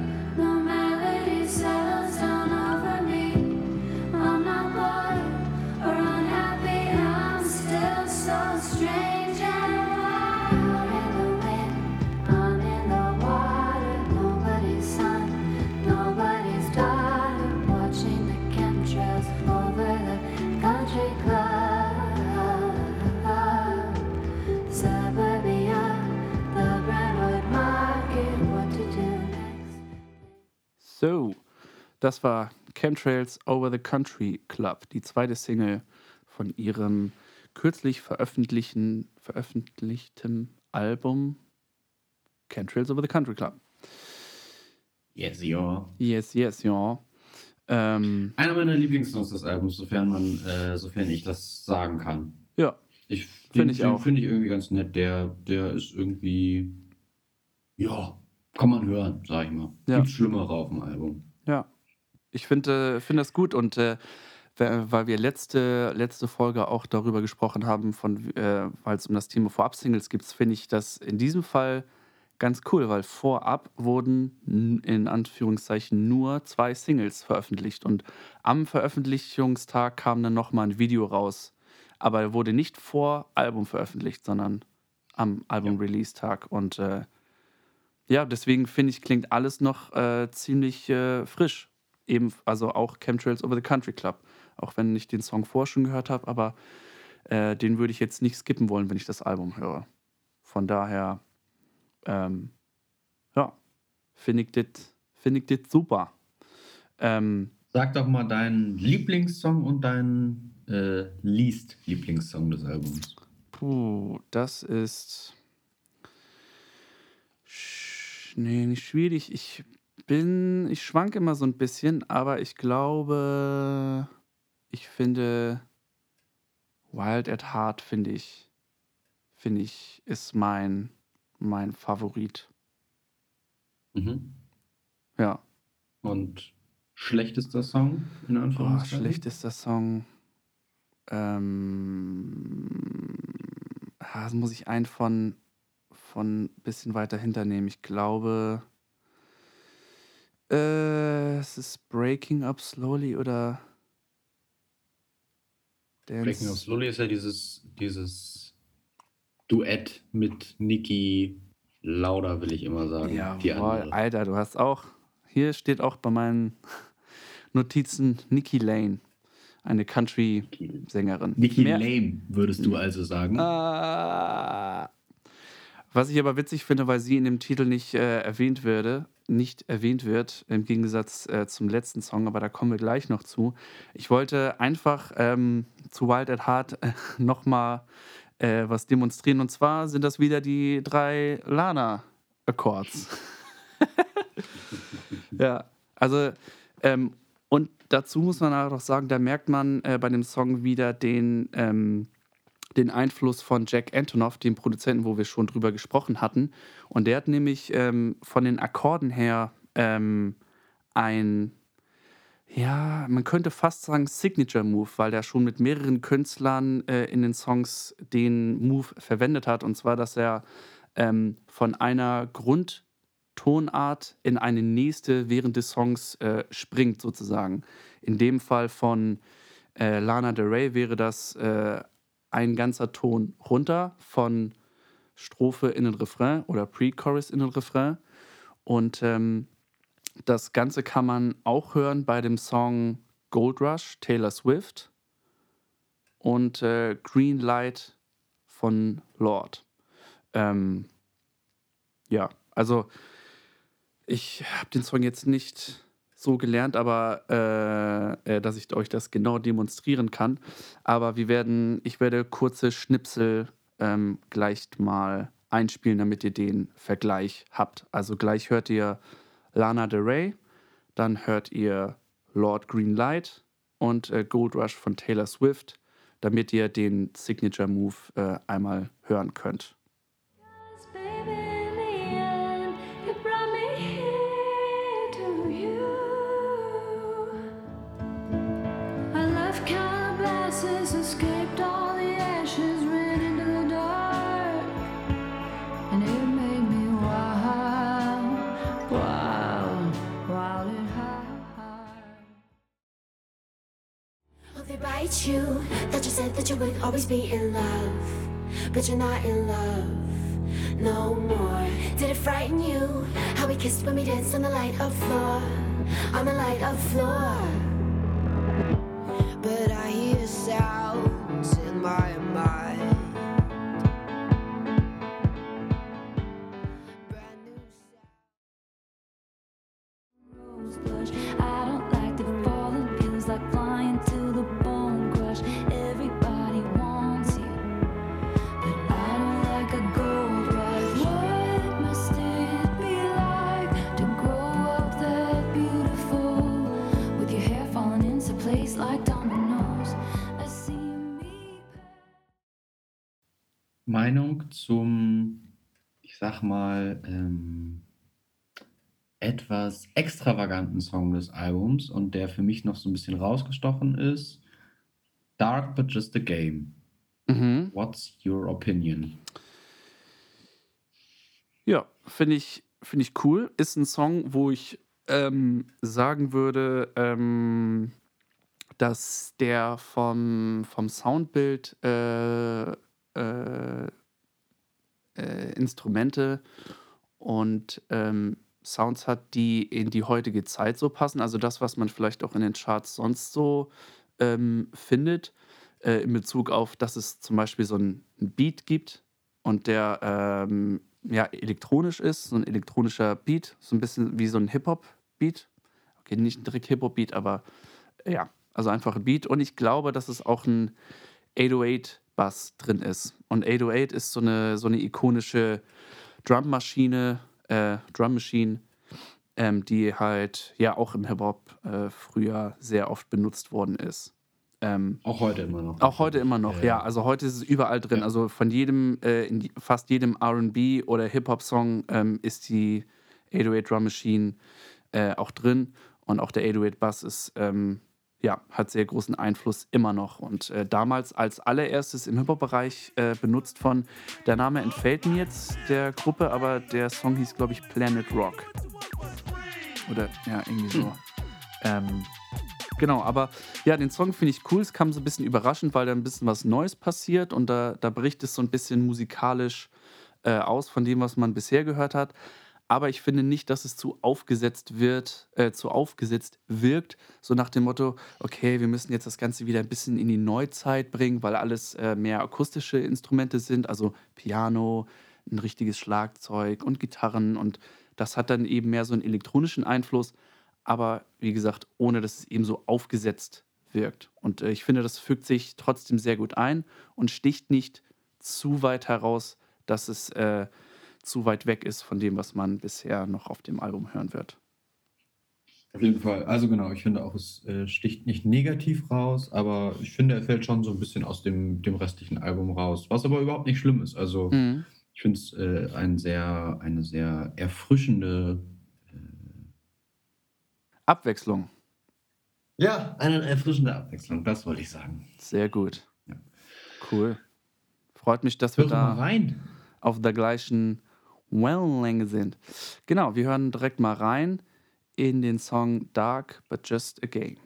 So, das war Chemtrails Over the Country Club, die zweite Single von ihrem kürzlich veröffentlichten, veröffentlichtem Album Chemtrails Over the Country Club. Yes, ja. Yes, yes, ja. Ähm, Einer meiner Lieblingssongs des Albums, sofern man, äh, sofern ich das sagen kann. ja, Ich Find den- ich auch. Finde ich irgendwie ganz nett. Der, der ist irgendwie, ja, kann man hören, sag ich mal. Ja. Gibt Schlimmere auf dem Album. Ja, ich finde äh, find das gut und äh, weil wir letzte, letzte Folge auch darüber gesprochen haben, von, äh, weil es um das Thema Vorab-Singles gibt, finde ich das in diesem Fall ganz cool, weil vorab wurden in Anführungszeichen nur zwei Singles veröffentlicht und am Veröffentlichungstag kam dann nochmal ein Video raus, aber er wurde nicht vor Album veröffentlicht, sondern am Album-Release-Tag und äh, ja, deswegen finde ich, klingt alles noch äh, ziemlich äh, frisch. Eben, also auch Chemtrails Over the Country Club. Auch wenn ich den Song vorher schon gehört habe, aber äh, den würde ich jetzt nicht skippen wollen, wenn ich das Album höre. Von daher, ähm, ja, finde ich das find super. Ähm, Sag doch mal deinen Lieblingssong und deinen äh, least Lieblingssong des Albums. puh, das ist. Nee, nicht schwierig. Ich bin. Ich schwank immer so ein bisschen, aber ich glaube, ich finde. Wild at Heart, finde ich. Finde ich, ist mein, mein Favorit. Mhm. Ja. Und schlechtester Song, in Anführungszeichen? schlechtester Song. Ähm, ah, das muss ich einen von, von ein bisschen weiter hinter nehmen. Ich glaube, äh, es ist Breaking Up Slowly oder Dance. Breaking of Slowly ist ja dieses, dieses Duett mit Niki Lauda, will ich immer sagen. Ja, Die andere. Alter, du hast auch, hier steht auch bei meinen Notizen Nikki Lane, eine Country-Sängerin. Niki Mehr- Lame, würdest du also sagen. Ah. Was ich aber witzig finde, weil sie in dem Titel nicht äh, erwähnt würde, nicht erwähnt wird, im Gegensatz äh, zum letzten Song, aber da kommen wir gleich noch zu. Ich wollte einfach ähm, zu Wild at Heart äh, nochmal äh, was demonstrieren. Und zwar sind das wieder die drei Lana-Accords. ja, also ähm, Und dazu muss man auch sagen, da merkt man äh, bei dem Song wieder den, ähm, den Einfluss von Jack Antonoff, dem Produzenten, wo wir schon drüber gesprochen hatten. Und der hat nämlich ähm, von den Akkorden her ähm, ein, ja, man könnte fast sagen Signature Move, weil der schon mit mehreren Künstlern äh, in den Songs den Move verwendet hat. Und zwar, dass er ähm, von einer Grundtonart in eine nächste während des Songs äh, springt, sozusagen. In dem Fall von äh, Lana Del Rey wäre das äh, ein ganzer Ton runter von Strophe in den Refrain oder Pre-Chorus in den Refrain. Und ähm, das Ganze kann man auch hören bei dem Song Gold Rush, Taylor Swift und äh, Green Light von Lord. Ähm, ja, also ich habe den Song jetzt nicht so gelernt, aber äh, äh, dass ich euch das genau demonstrieren kann. Aber wir werden, ich werde kurze Schnipsel ähm, gleich mal einspielen, damit ihr den Vergleich habt. Also gleich hört ihr Lana Del Rey, dann hört ihr Lord Greenlight und äh, Gold Rush von Taylor Swift, damit ihr den Signature Move äh, einmal hören könnt. That you said that you would always be in love, but you're not in love no more. Did it frighten you? How we kissed when we danced on the light of floor, on the light of floor. But I hear sounds in my Meinung zum, ich sag mal, ähm, etwas extravaganten Song des Albums und der für mich noch so ein bisschen rausgestochen ist. Dark but just a game. Mhm. What's your opinion? Ja, finde ich, find ich cool. Ist ein Song, wo ich ähm, sagen würde, ähm, dass der vom, vom Soundbild äh, äh, äh, Instrumente und ähm, Sounds hat, die in die heutige Zeit so passen. Also das, was man vielleicht auch in den Charts sonst so ähm, findet, äh, in Bezug auf, dass es zum Beispiel so einen Beat gibt und der ähm, ja, elektronisch ist, so ein elektronischer Beat, so ein bisschen wie so ein Hip-Hop-Beat. Okay, nicht direkt Hip-Hop-Beat, aber ja, also einfach ein Beat. Und ich glaube, dass es auch ein 808-Bass drin ist. Und 808 ist so eine, so eine ikonische Drummaschine, äh, Drum Machine, ähm, die halt ja auch im Hip-Hop äh, früher sehr oft benutzt worden ist. Ähm, Auch heute immer noch. auch heute immer noch, Ja, ja. Also heute ist es überall drin. Ja. Also von jedem, äh, in fast jedem RB oder Hip-Hop-Song ähm, ist die 808 Drum Machine äh, auch drin. Und auch der 808 Bass ist, ähm, ja, hat sehr großen Einfluss immer noch. Und äh, damals als allererstes im Hip-Hop-Bereich äh, benutzt von, der Name entfällt mir jetzt der Gruppe, aber der Song hieß, glaube ich, Planet Rock. Oder ja, irgendwie so. Ähm, genau, aber ja, den Song finde ich cool. Es kam so ein bisschen überraschend, weil da ein bisschen was Neues passiert und da, da bricht es so ein bisschen musikalisch äh, aus von dem, was man bisher gehört hat. Aber ich finde nicht, dass es zu aufgesetzt wird, äh, zu aufgesetzt wirkt, so nach dem Motto, okay, wir müssen jetzt das Ganze wieder ein bisschen in die Neuzeit bringen, weil alles äh, mehr akustische Instrumente sind, also Piano, ein richtiges Schlagzeug und Gitarren. Und das hat dann eben mehr so einen elektronischen Einfluss, aber wie gesagt, ohne dass es eben so aufgesetzt wirkt. Und äh, ich finde, das fügt sich trotzdem sehr gut ein und sticht nicht zu weit heraus, dass es äh, zu weit weg ist von dem, was man bisher noch auf dem Album hören wird. Auf jeden Fall. Also genau, ich finde auch, es äh, sticht nicht negativ raus, aber ich finde, er fällt schon so ein bisschen aus dem, dem restlichen Album raus, was aber überhaupt nicht schlimm ist. Also Mhm. ich finde es äh, ein sehr, eine sehr erfrischende, Abwechslung. ja, eine erfrischende Abwechslung, das wollte ich sagen. Sehr gut. Ja. Cool. Freut mich, dass wir Hör mal da rein. auf der gleichen Wellenlänge sind. Genau, wir hören direkt mal rein in den Song Dark But Just a Game.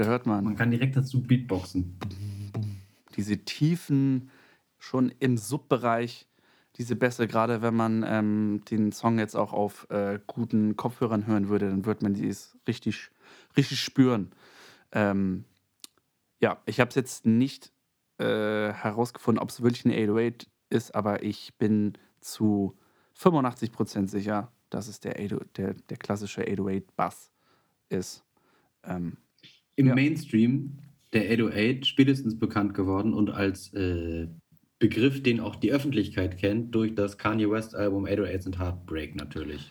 Da hört man Man kann direkt dazu Beatboxen. diese Tiefen schon im Subbereich, diese Bässe, gerade wenn man ähm, den Song jetzt auch auf äh, guten Kopfhörern hören würde, dann wird man dies richtig, richtig spüren. Ähm, ja, ich habe es jetzt nicht äh, herausgefunden, ob es wirklich eine 808 ist, aber ich bin zu 85% sicher, dass es der, 808 der, der klassische 808-Bass ist. Ähm, Im Ja. Mainstream der 808 spätestens bekannt geworden und als äh, Begriff, den auch die Öffentlichkeit kennt, durch das Kanye West Album 808s and Heartbreak natürlich.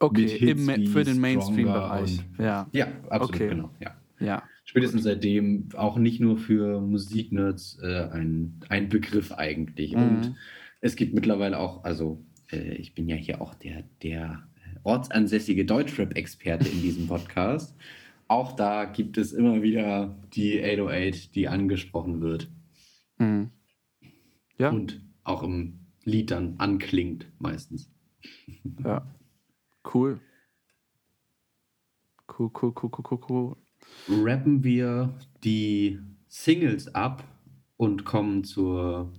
okay, Hits für den Mainstream-Bereich. Ja, Ja, absolut, Okay. genau. Ja. ja. Spätestens seitdem auch nicht nur für Musiknerds äh, ein, ein Begriff eigentlich. Mhm. Und es gibt mittlerweile auch, also äh, ich bin ja hier auch der, der äh, ortsansässige Deutschrap-Experte in diesem Podcast. Auch da gibt es immer wieder die 808, die angesprochen wird Mhm. Ja, und auch im Lied dann anklingt meistens. ja. Cool. Cool, cool, cool, cool, cool, cool. rappen wir die Singles ab und kommen zur,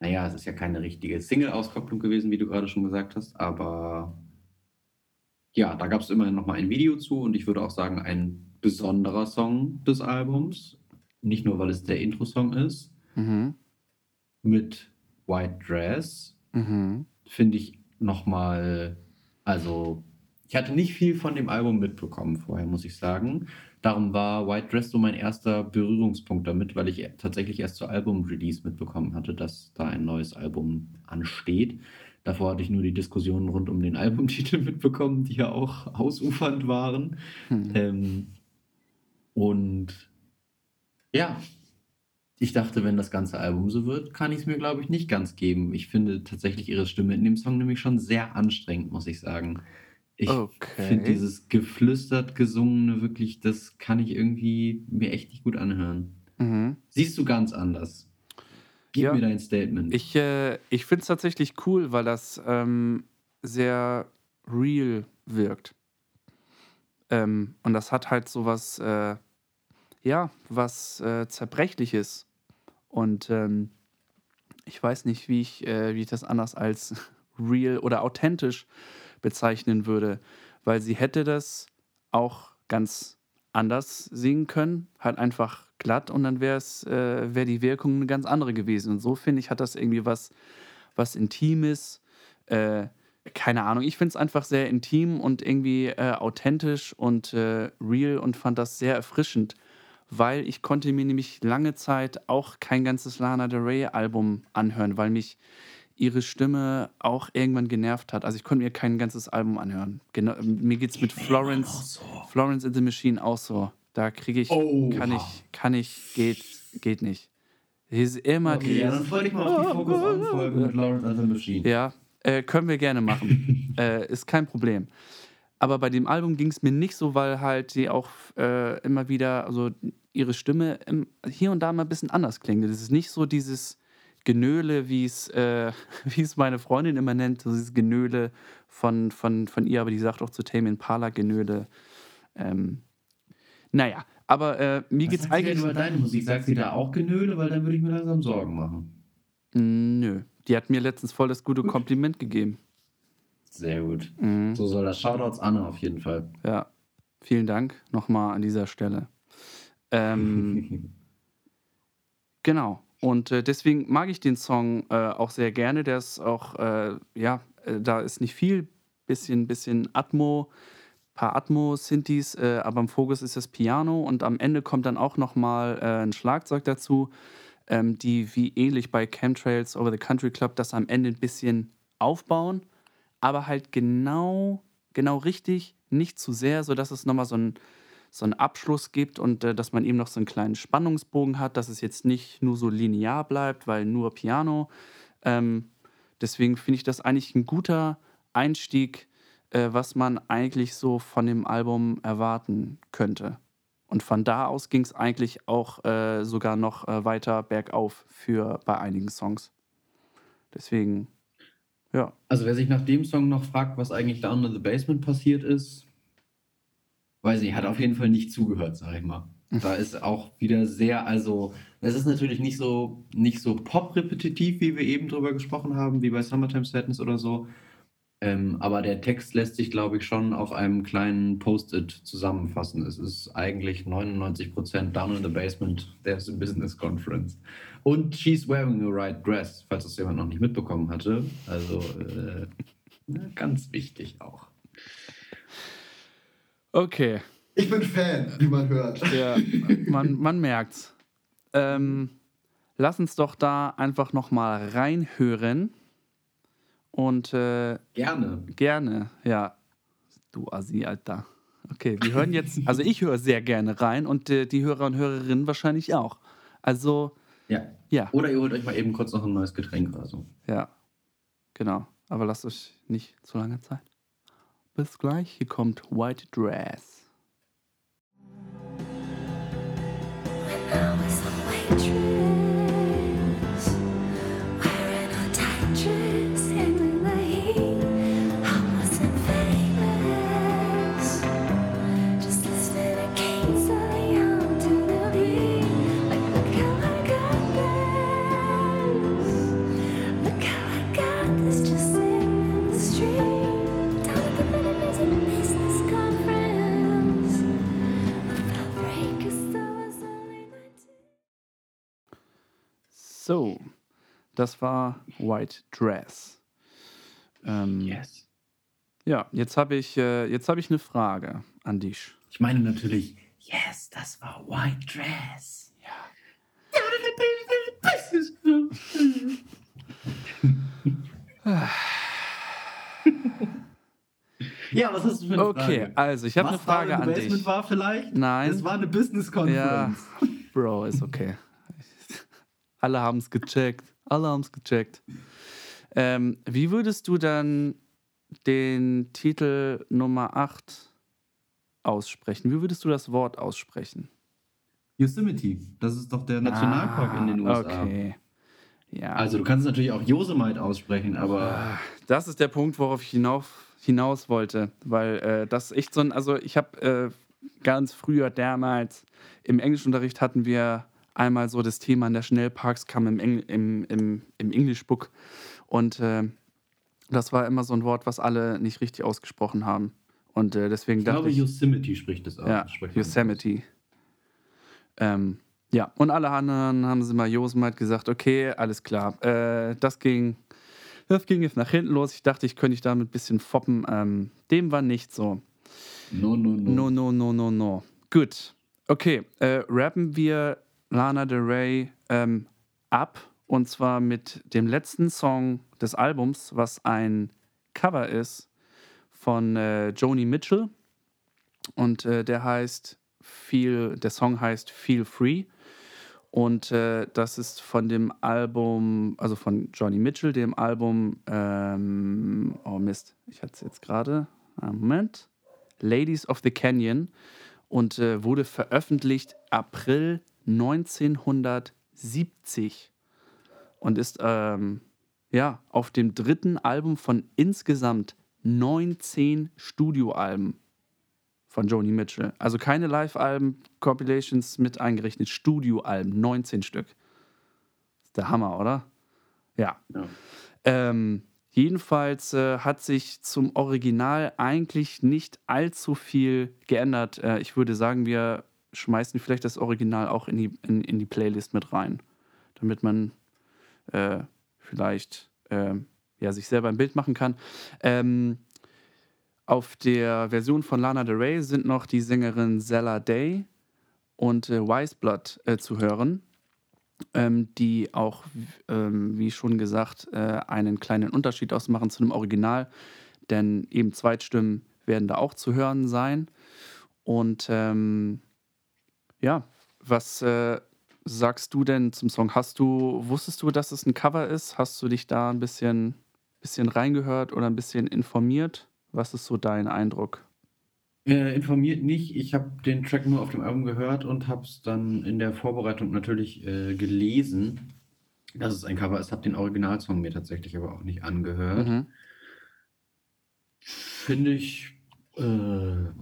naja, es ist ja keine richtige Single-Auskopplung gewesen, wie du gerade schon gesagt hast, aber ja, da gab es immerhin nochmal ein Video zu und ich würde auch sagen, ein besonderer Song des Albums. Nicht nur, weil es der Intro-Song ist, Mhm. mit White Dress, Mhm. finde ich nochmal, also ich hatte nicht viel von dem Album mitbekommen vorher, muss ich sagen. Darum war White Dress so mein erster Berührungspunkt damit, weil ich tatsächlich erst zur Album-Release mitbekommen hatte, dass da ein neues Album ansteht. Davor hatte ich nur die Diskussionen rund um den Albumtitel mitbekommen, die ja auch ausufernd waren. Mhm. Ähm, und ja, ich dachte, wenn das ganze Album so wird, kann ich es mir, glaube ich, nicht ganz geben. Ich finde tatsächlich ihre Stimme in dem Song nämlich schon sehr anstrengend, muss ich sagen. Ich Okay. finde dieses geflüstert gesungene wirklich, das kann ich irgendwie mir echt nicht gut anhören. Mhm. Siehst du ganz anders. Gib Ja. mir dein Statement. Ich, äh, ich finde es tatsächlich cool, weil das ähm, sehr real wirkt. Ähm, und das hat halt so was, äh, ja, was äh, Zerbrechliches. Und ähm, ich weiß nicht, wie ich, äh, wie ich das anders als real oder authentisch bezeichnen würde, weil sie hätte das auch ganz anders singen können, halt einfach glatt und dann wäre äh, wäre die Wirkung eine ganz andere gewesen. Und so finde ich, hat das irgendwie was, was Intimes. Äh, keine Ahnung, ich finde es einfach sehr intim und irgendwie äh, authentisch und äh, real und fand das sehr erfrischend, weil ich konnte mir nämlich lange Zeit auch kein ganzes Lana Del Rey Album anhören, weil mich ihre Stimme auch irgendwann genervt hat. Also ich konnte mir kein ganzes Album anhören. Genau, mir geht's mit Florence, Florence in the Machine auch so. Da kriege ich, Oh. kann ich, kann ich, geht, geht nicht. Hier ist immer okay, ja, dieses- dann freue dich mal auf die Focus On-Folge mit Lawrence and the Machine. ja, äh, können wir gerne machen. äh, ist kein Problem. Aber bei dem Album ging es mir nicht so, weil halt sie auch äh, immer wieder, also ihre Stimme im, hier und da mal ein bisschen anders klingt. Das ist nicht so dieses Genöle, wie es äh, wie es meine Freundin immer nennt, so dieses Genöle von, von, von ihr, aber die sagt auch zu Tame Impala Genöle. Ähm, naja, aber äh, mir Was geht's eigentlich. über deine Musik? Sagt sie da auch Genöle? Weil dann würde ich mir langsam Sorgen machen. Nö. Die hat mir letztens voll das gute Kompliment gegeben. Sehr gut. Mhm. So soll das. Shoutouts Anne auf jeden Fall. Ja. Vielen Dank nochmal an dieser Stelle. Ähm, genau. Und äh, deswegen mag ich den Song äh, auch sehr gerne. Der ist auch, äh, ja, äh, da ist nicht viel, bisschen, bisschen Atmo, paar Atmo-Synthes, äh, aber im Fokus ist das Piano und am Ende kommt dann auch nochmal äh, ein Schlagzeug dazu, ähm, die wie ähnlich bei Chemtrails Over the Country Club das am Ende ein bisschen aufbauen, aber halt genau, genau richtig, nicht zu sehr, sodass es nochmal so ein so einen Abschluss gibt und äh, dass man eben noch so einen kleinen Spannungsbogen hat, dass es jetzt nicht nur so linear bleibt, weil nur Piano. Ähm, deswegen finde ich das eigentlich ein guter Einstieg, äh, was man eigentlich so von dem Album erwarten könnte. Und von da aus ging es eigentlich auch äh, sogar noch äh, weiter bergauf für bei einigen Songs. Deswegen, ja. Also wer sich nach dem Song noch fragt, was eigentlich Down in the Basement passiert ist, weiß nicht, hat auf jeden Fall nicht zugehört, sag ich mal. Da ist auch wieder sehr, also es ist natürlich nicht so, nicht so pop-repetitiv, wie wir eben drüber gesprochen haben, wie bei Summertime Sadness oder so. Ähm, aber der Text lässt sich, glaube ich, schon auf einem kleinen Post-it zusammenfassen. Es ist eigentlich 99% Down in the Basement, there's a business conference. Und she's wearing the right dress, falls das jemand noch nicht mitbekommen hatte. Also äh, ganz wichtig auch. Okay. Ich bin Fan, wie man hört. Ja, man, man merkt's. Ähm, lass uns doch da einfach nochmal reinhören. Und äh, Gerne. gerne, ja. Du Assi, Alter. Okay, wir hören jetzt, also ich höre sehr gerne rein und äh, die Hörer und Hörerinnen wahrscheinlich auch. Also, Ja. ja, Oder ihr holt euch mal eben kurz noch ein neues Getränk oder so. ja. Genau. Aber lasst euch nicht zu lange Zeit. Bis gleich. Hier kommt White Dress. So, das war White Dress. Ähm, Yes. Ja, jetzt habe ich, äh, jetzt hab ich eine Frage an dich. Ich meine natürlich, yes, das war White Dress. Ja, was hast du für eine Okay, Frage? also ich habe eine Was Frage an dich. war vielleicht? Nein. Es war eine Business Ja, Conference. Bro, ist okay. Alle haben es gecheckt. Alle haben es gecheckt. Ähm, wie würdest du dann den Titel Nummer 8 aussprechen? Wie würdest du das Wort aussprechen? Yosemite, das ist doch der Nationalpark in den USA. Ah, Okay. Ja. Also du kannst natürlich auch Yosemite aussprechen, aber Das ist der Punkt, worauf ich hinauf, hinaus wollte, weil äh, das echt so ein, also ich habe äh, ganz früher damals im Englischunterricht hatten wir einmal so das Thema Nationalparks kam im, Engl im, im, im English Book und äh, das war immer so ein Wort, was alle nicht richtig ausgesprochen haben und äh, deswegen ich dachte glaube ich, Yosemite spricht es aus. ja, Yosemite. Ähm, ja, und alle anderen haben sie mal Yosemite gesagt, okay, alles klar. Äh, das ging, das ging jetzt nach hinten los. Ich dachte, ich könnte ich damit ein bisschen foppen. Ähm, dem war nicht so. No, no, no. No, no, no, no, no. Gut. Okay, äh, rappen wir Lana Del Rey ähm, ab. Und zwar mit dem letzten Song des Albums, was ein Cover ist von äh, Joni Mitchell. Und äh, der heißt Feel, der Song heißt Feel Free. Und äh, das ist von dem Album, also von Johnny Mitchell, dem Album, ähm, oh Mist, ich hatte es jetzt gerade, einen Moment, Ladies of the Canyon und äh, wurde veröffentlicht April 1970 und ist ähm, ja auf dem dritten Album von insgesamt 19 Studioalben von Joni Mitchell. Also keine Live-Alben, Compilations mit eingerechnet, Studioalben, 19 Stück. Ist der Hammer, oder? Ja. Ja. Ähm, jedenfalls äh, hat sich zum Original eigentlich nicht allzu viel geändert. Äh, ich würde sagen, wir schmeißen vielleicht das Original auch in die, in, in die Playlist mit rein, damit man äh, vielleicht ähm, ja, sich selber ein Bild machen kann. Ähm, auf der Version von Lana Del Rey sind noch die Sängerin Zella Day und äh, Wiseblood äh, zu hören, ähm, die auch, ähm, wie schon gesagt, äh, einen kleinen Unterschied ausmachen zu dem Original, denn eben Zweitstimmen werden da auch zu hören sein. Und ähm, ja, was äh, sagst du denn zum Song? Hast du, wusstest du, dass es ein Cover ist? Hast du dich da ein bisschen, bisschen reingehört oder ein bisschen informiert? Was ist so dein Eindruck? Äh, informiert nicht. Ich habe den Track nur auf dem Album gehört und habe es dann in der Vorbereitung natürlich äh, gelesen, dass es ein Cover ist. Habe den Originalsong mir tatsächlich aber auch nicht angehört. Mhm. Finde ich äh, einen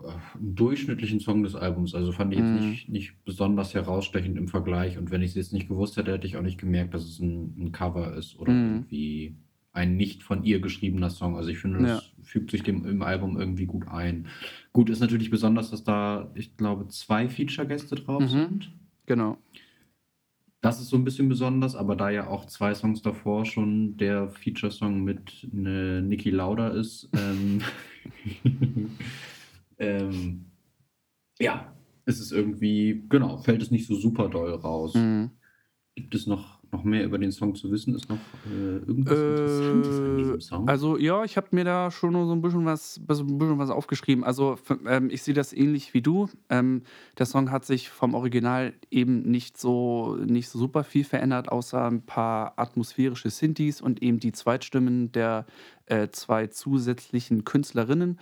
durchschnittlichen Song des Albums. Also fand ich jetzt Mhm. nicht, nicht besonders herausstechend im Vergleich. Und wenn ich es jetzt nicht gewusst hätte, hätte ich auch nicht gemerkt, dass es ein, ein Cover ist oder Mhm. irgendwie ein nicht von ihr geschriebener Song. Also ich finde, das fügt sich dem im Album irgendwie gut ein. Gut ist natürlich besonders, dass da, ich glaube, zwei Feature-Gäste drauf Mhm. sind. Genau. Das ist so ein bisschen besonders, aber da ja auch zwei Songs davor schon der Feature-Song mit ne, Niki Lauda ist, ähm, ähm, ja, ist es irgendwie, genau, fällt es nicht so super doll raus. Mhm. Gibt es noch, noch mehr über den Song zu wissen? Ist noch äh, irgendwas Interessantes an diesem Song? Also ja, ich habe mir da schon so ein bisschen was, so ein bisschen was aufgeschrieben. Also ähm, ich sehe das ähnlich wie du. Ähm, der Song hat sich vom Original eben nicht so, nicht so super viel verändert, außer ein paar atmosphärische Synthes und eben die Zweitstimmen der äh, zwei zusätzlichen Künstlerinnen.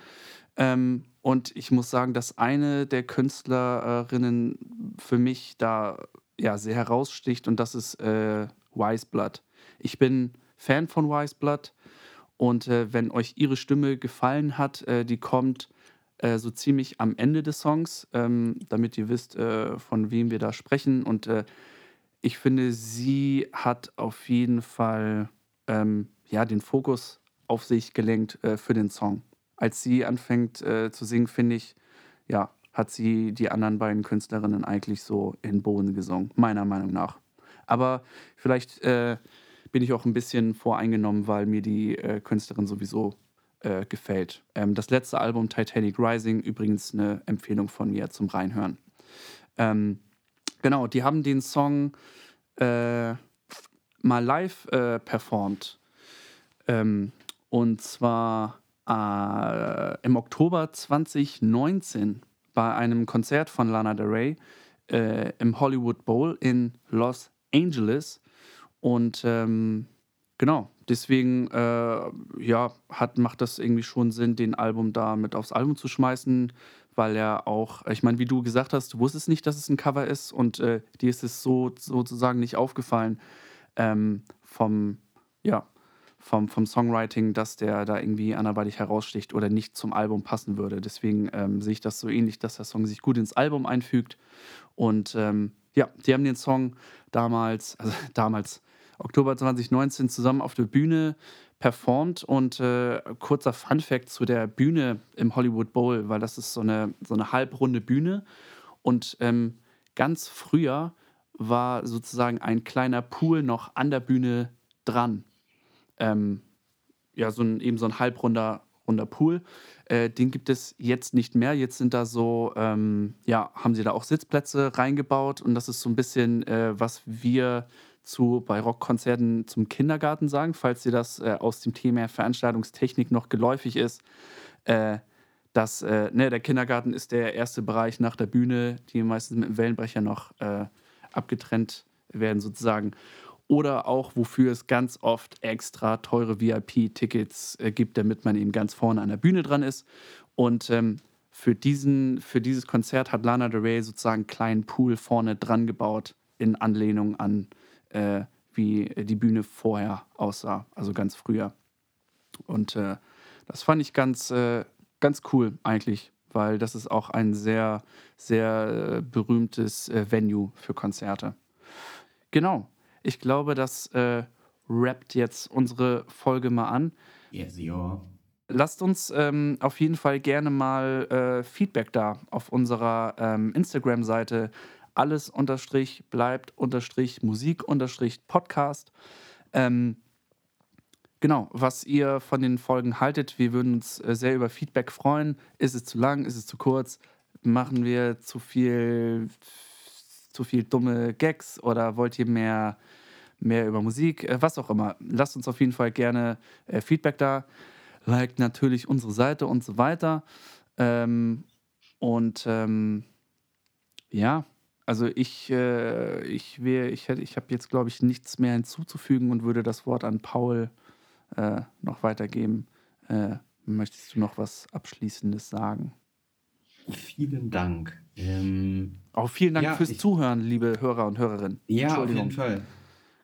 Ähm, und ich muss sagen, dass eine der Künstlerinnen für mich da ja, sehr heraussticht und das ist äh, Wiseblood. Ich bin Fan von Wiseblood und äh, wenn euch ihre Stimme gefallen hat, äh, die kommt äh, so ziemlich am Ende des Songs, ähm, damit ihr wisst, äh, von wem wir da sprechen. Und äh, ich finde, sie hat auf jeden Fall ähm, ja, den Fokus auf sich gelenkt für den Song. Als sie anfängt zu singen, finde ich, ja, hat sie die anderen beiden Künstlerinnen eigentlich so in den Boden gesungen, meiner Meinung nach. Aber vielleicht äh, bin ich auch ein bisschen voreingenommen, weil mir die äh, Künstlerin sowieso äh, gefällt. Ähm, das letzte Album Titanic Rising, übrigens eine Empfehlung von mir zum Reinhören. Ähm, genau, die haben den Song äh, mal live äh, performt. Ähm, und zwar äh, im Oktober 2019 bei einem Konzert von Lana Del Rey äh, im Hollywood Bowl in Los Angeles. Und ähm, genau, deswegen äh, ja, hat, macht das irgendwie schon Sinn, den Album da mit aufs Album zu schmeißen, weil er auch, ich meine, wie du gesagt hast, du wusstest nicht, dass es ein Cover ist und äh, dir ist es so sozusagen nicht aufgefallen ähm, vom, ja, vom, vom Songwriting, dass der da irgendwie anderweitig heraussticht oder nicht zum Album passen würde. Deswegen ähm, sehe ich das so ähnlich, dass der Song sich gut ins Album einfügt. Und ähm, ja, die haben den Song damals, also damals, Oktober 2019, zusammen auf der Bühne performt. Und äh, kurzer Fun-Fact zu der Bühne im Hollywood Bowl, weil das ist so eine, so eine halbrunde Bühne. Und ähm, ganz früher war sozusagen ein kleiner Pool noch an der Bühne dran ähm, ja, so ein, eben so ein halbrunder runder Pool. Äh, den gibt es jetzt nicht mehr. Jetzt sind da so, ähm, ja, haben sie da auch Sitzplätze reingebaut und das ist so ein bisschen, äh, was wir zu, bei Rockkonzerten zum Kindergarten sagen, falls dir das äh, aus dem Thema Veranstaltungstechnik noch geläufig ist. Äh, dass äh, ne, der Kindergarten ist der erste Bereich nach der Bühne, die meistens mit dem Wellenbrecher noch äh, abgetrennt werden sozusagen oder auch wofür es ganz oft extra teure VIP-Tickets äh, gibt, damit man eben ganz vorne an der Bühne dran ist. Und ähm, für, diesen, für dieses Konzert hat Lana Del Rey sozusagen einen kleinen Pool vorne dran gebaut, in Anlehnung an äh, wie die Bühne vorher aussah, also ganz früher. Und äh, das fand ich ganz, äh, ganz cool eigentlich, weil das ist auch ein sehr, sehr äh, berühmtes äh, Venue für Konzerte. Genau. Ich glaube, das äh, rappt jetzt unsere Folge mal an. Yes, ja. Lasst uns ähm, auf jeden Fall gerne mal äh, Feedback da auf unserer ähm, Instagram-Seite. Alles unterstrich bleibt unterstrich Musik unterstrich Podcast. Ähm, genau, was ihr von den Folgen haltet. Wir würden uns äh, sehr über Feedback freuen. Ist es zu lang? Ist es zu kurz? Machen wir zu viel, zu viel dumme Gags oder wollt ihr mehr, mehr über Musik? Äh, was auch immer. Lasst uns auf jeden Fall gerne äh, Feedback da liked natürlich unsere Seite und so weiter. Ähm, und ähm, ja, also ich, äh, ich, ich, ich habe jetzt, glaube ich, nichts mehr hinzuzufügen und würde das Wort an Paul äh, noch weitergeben. Äh, möchtest du noch was Abschließendes sagen? Vielen Dank. Ähm, Auch vielen Dank Ja, fürs ich- Zuhören, liebe Hörer und Hörerinnen. ja, auf jeden Fall.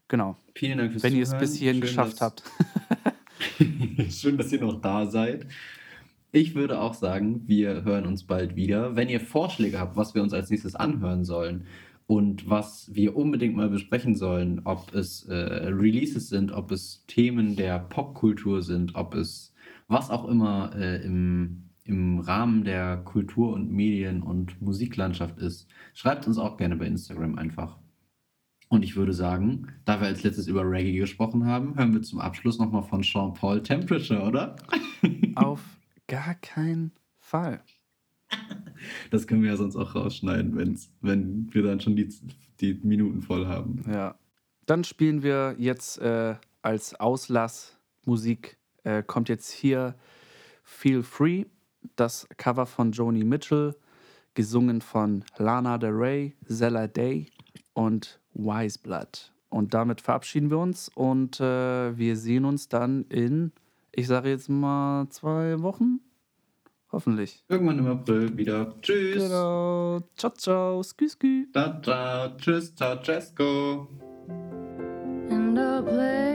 Genau. Vielen Dank fürs Wenn ihr es Zuhören. bis hierhin Schön, geschafft habt. Schön, dass ihr noch da seid. Ich würde auch sagen, wir hören uns bald wieder. Wenn ihr Vorschläge habt, was wir uns als nächstes anhören sollen und was wir unbedingt mal besprechen sollen, ob es äh, Releases sind, ob es Themen der Popkultur sind, ob es was auch immer äh, im, im Rahmen der Kultur- und Medien- und Musiklandschaft ist, schreibt uns auch gerne bei Instagram einfach. Und ich würde sagen, da wir als letztes über Reggae gesprochen haben, hören wir zum Abschluss nochmal von Sean Paul Temperature, oder? Auf gar keinen Fall. Das können wir ja sonst auch rausschneiden, wenn's, wenn wir dann schon die, die Minuten voll haben. Ja. Dann spielen wir jetzt äh, als Auslassmusik, äh, kommt jetzt hier Feel Free, das Cover von Joni Mitchell, gesungen von Lana Del Rey, Zella Day und Wise Blood. Und damit verabschieden wir uns und äh, wir sehen uns dann in, ich sage jetzt mal, zwei Wochen. Hoffentlich. Irgendwann im April wieder. Tschüss. Genau. Ciao, ciao. Skü, skü. Ciao, ciao. Tschüss, ciao, Cesco. And I'll play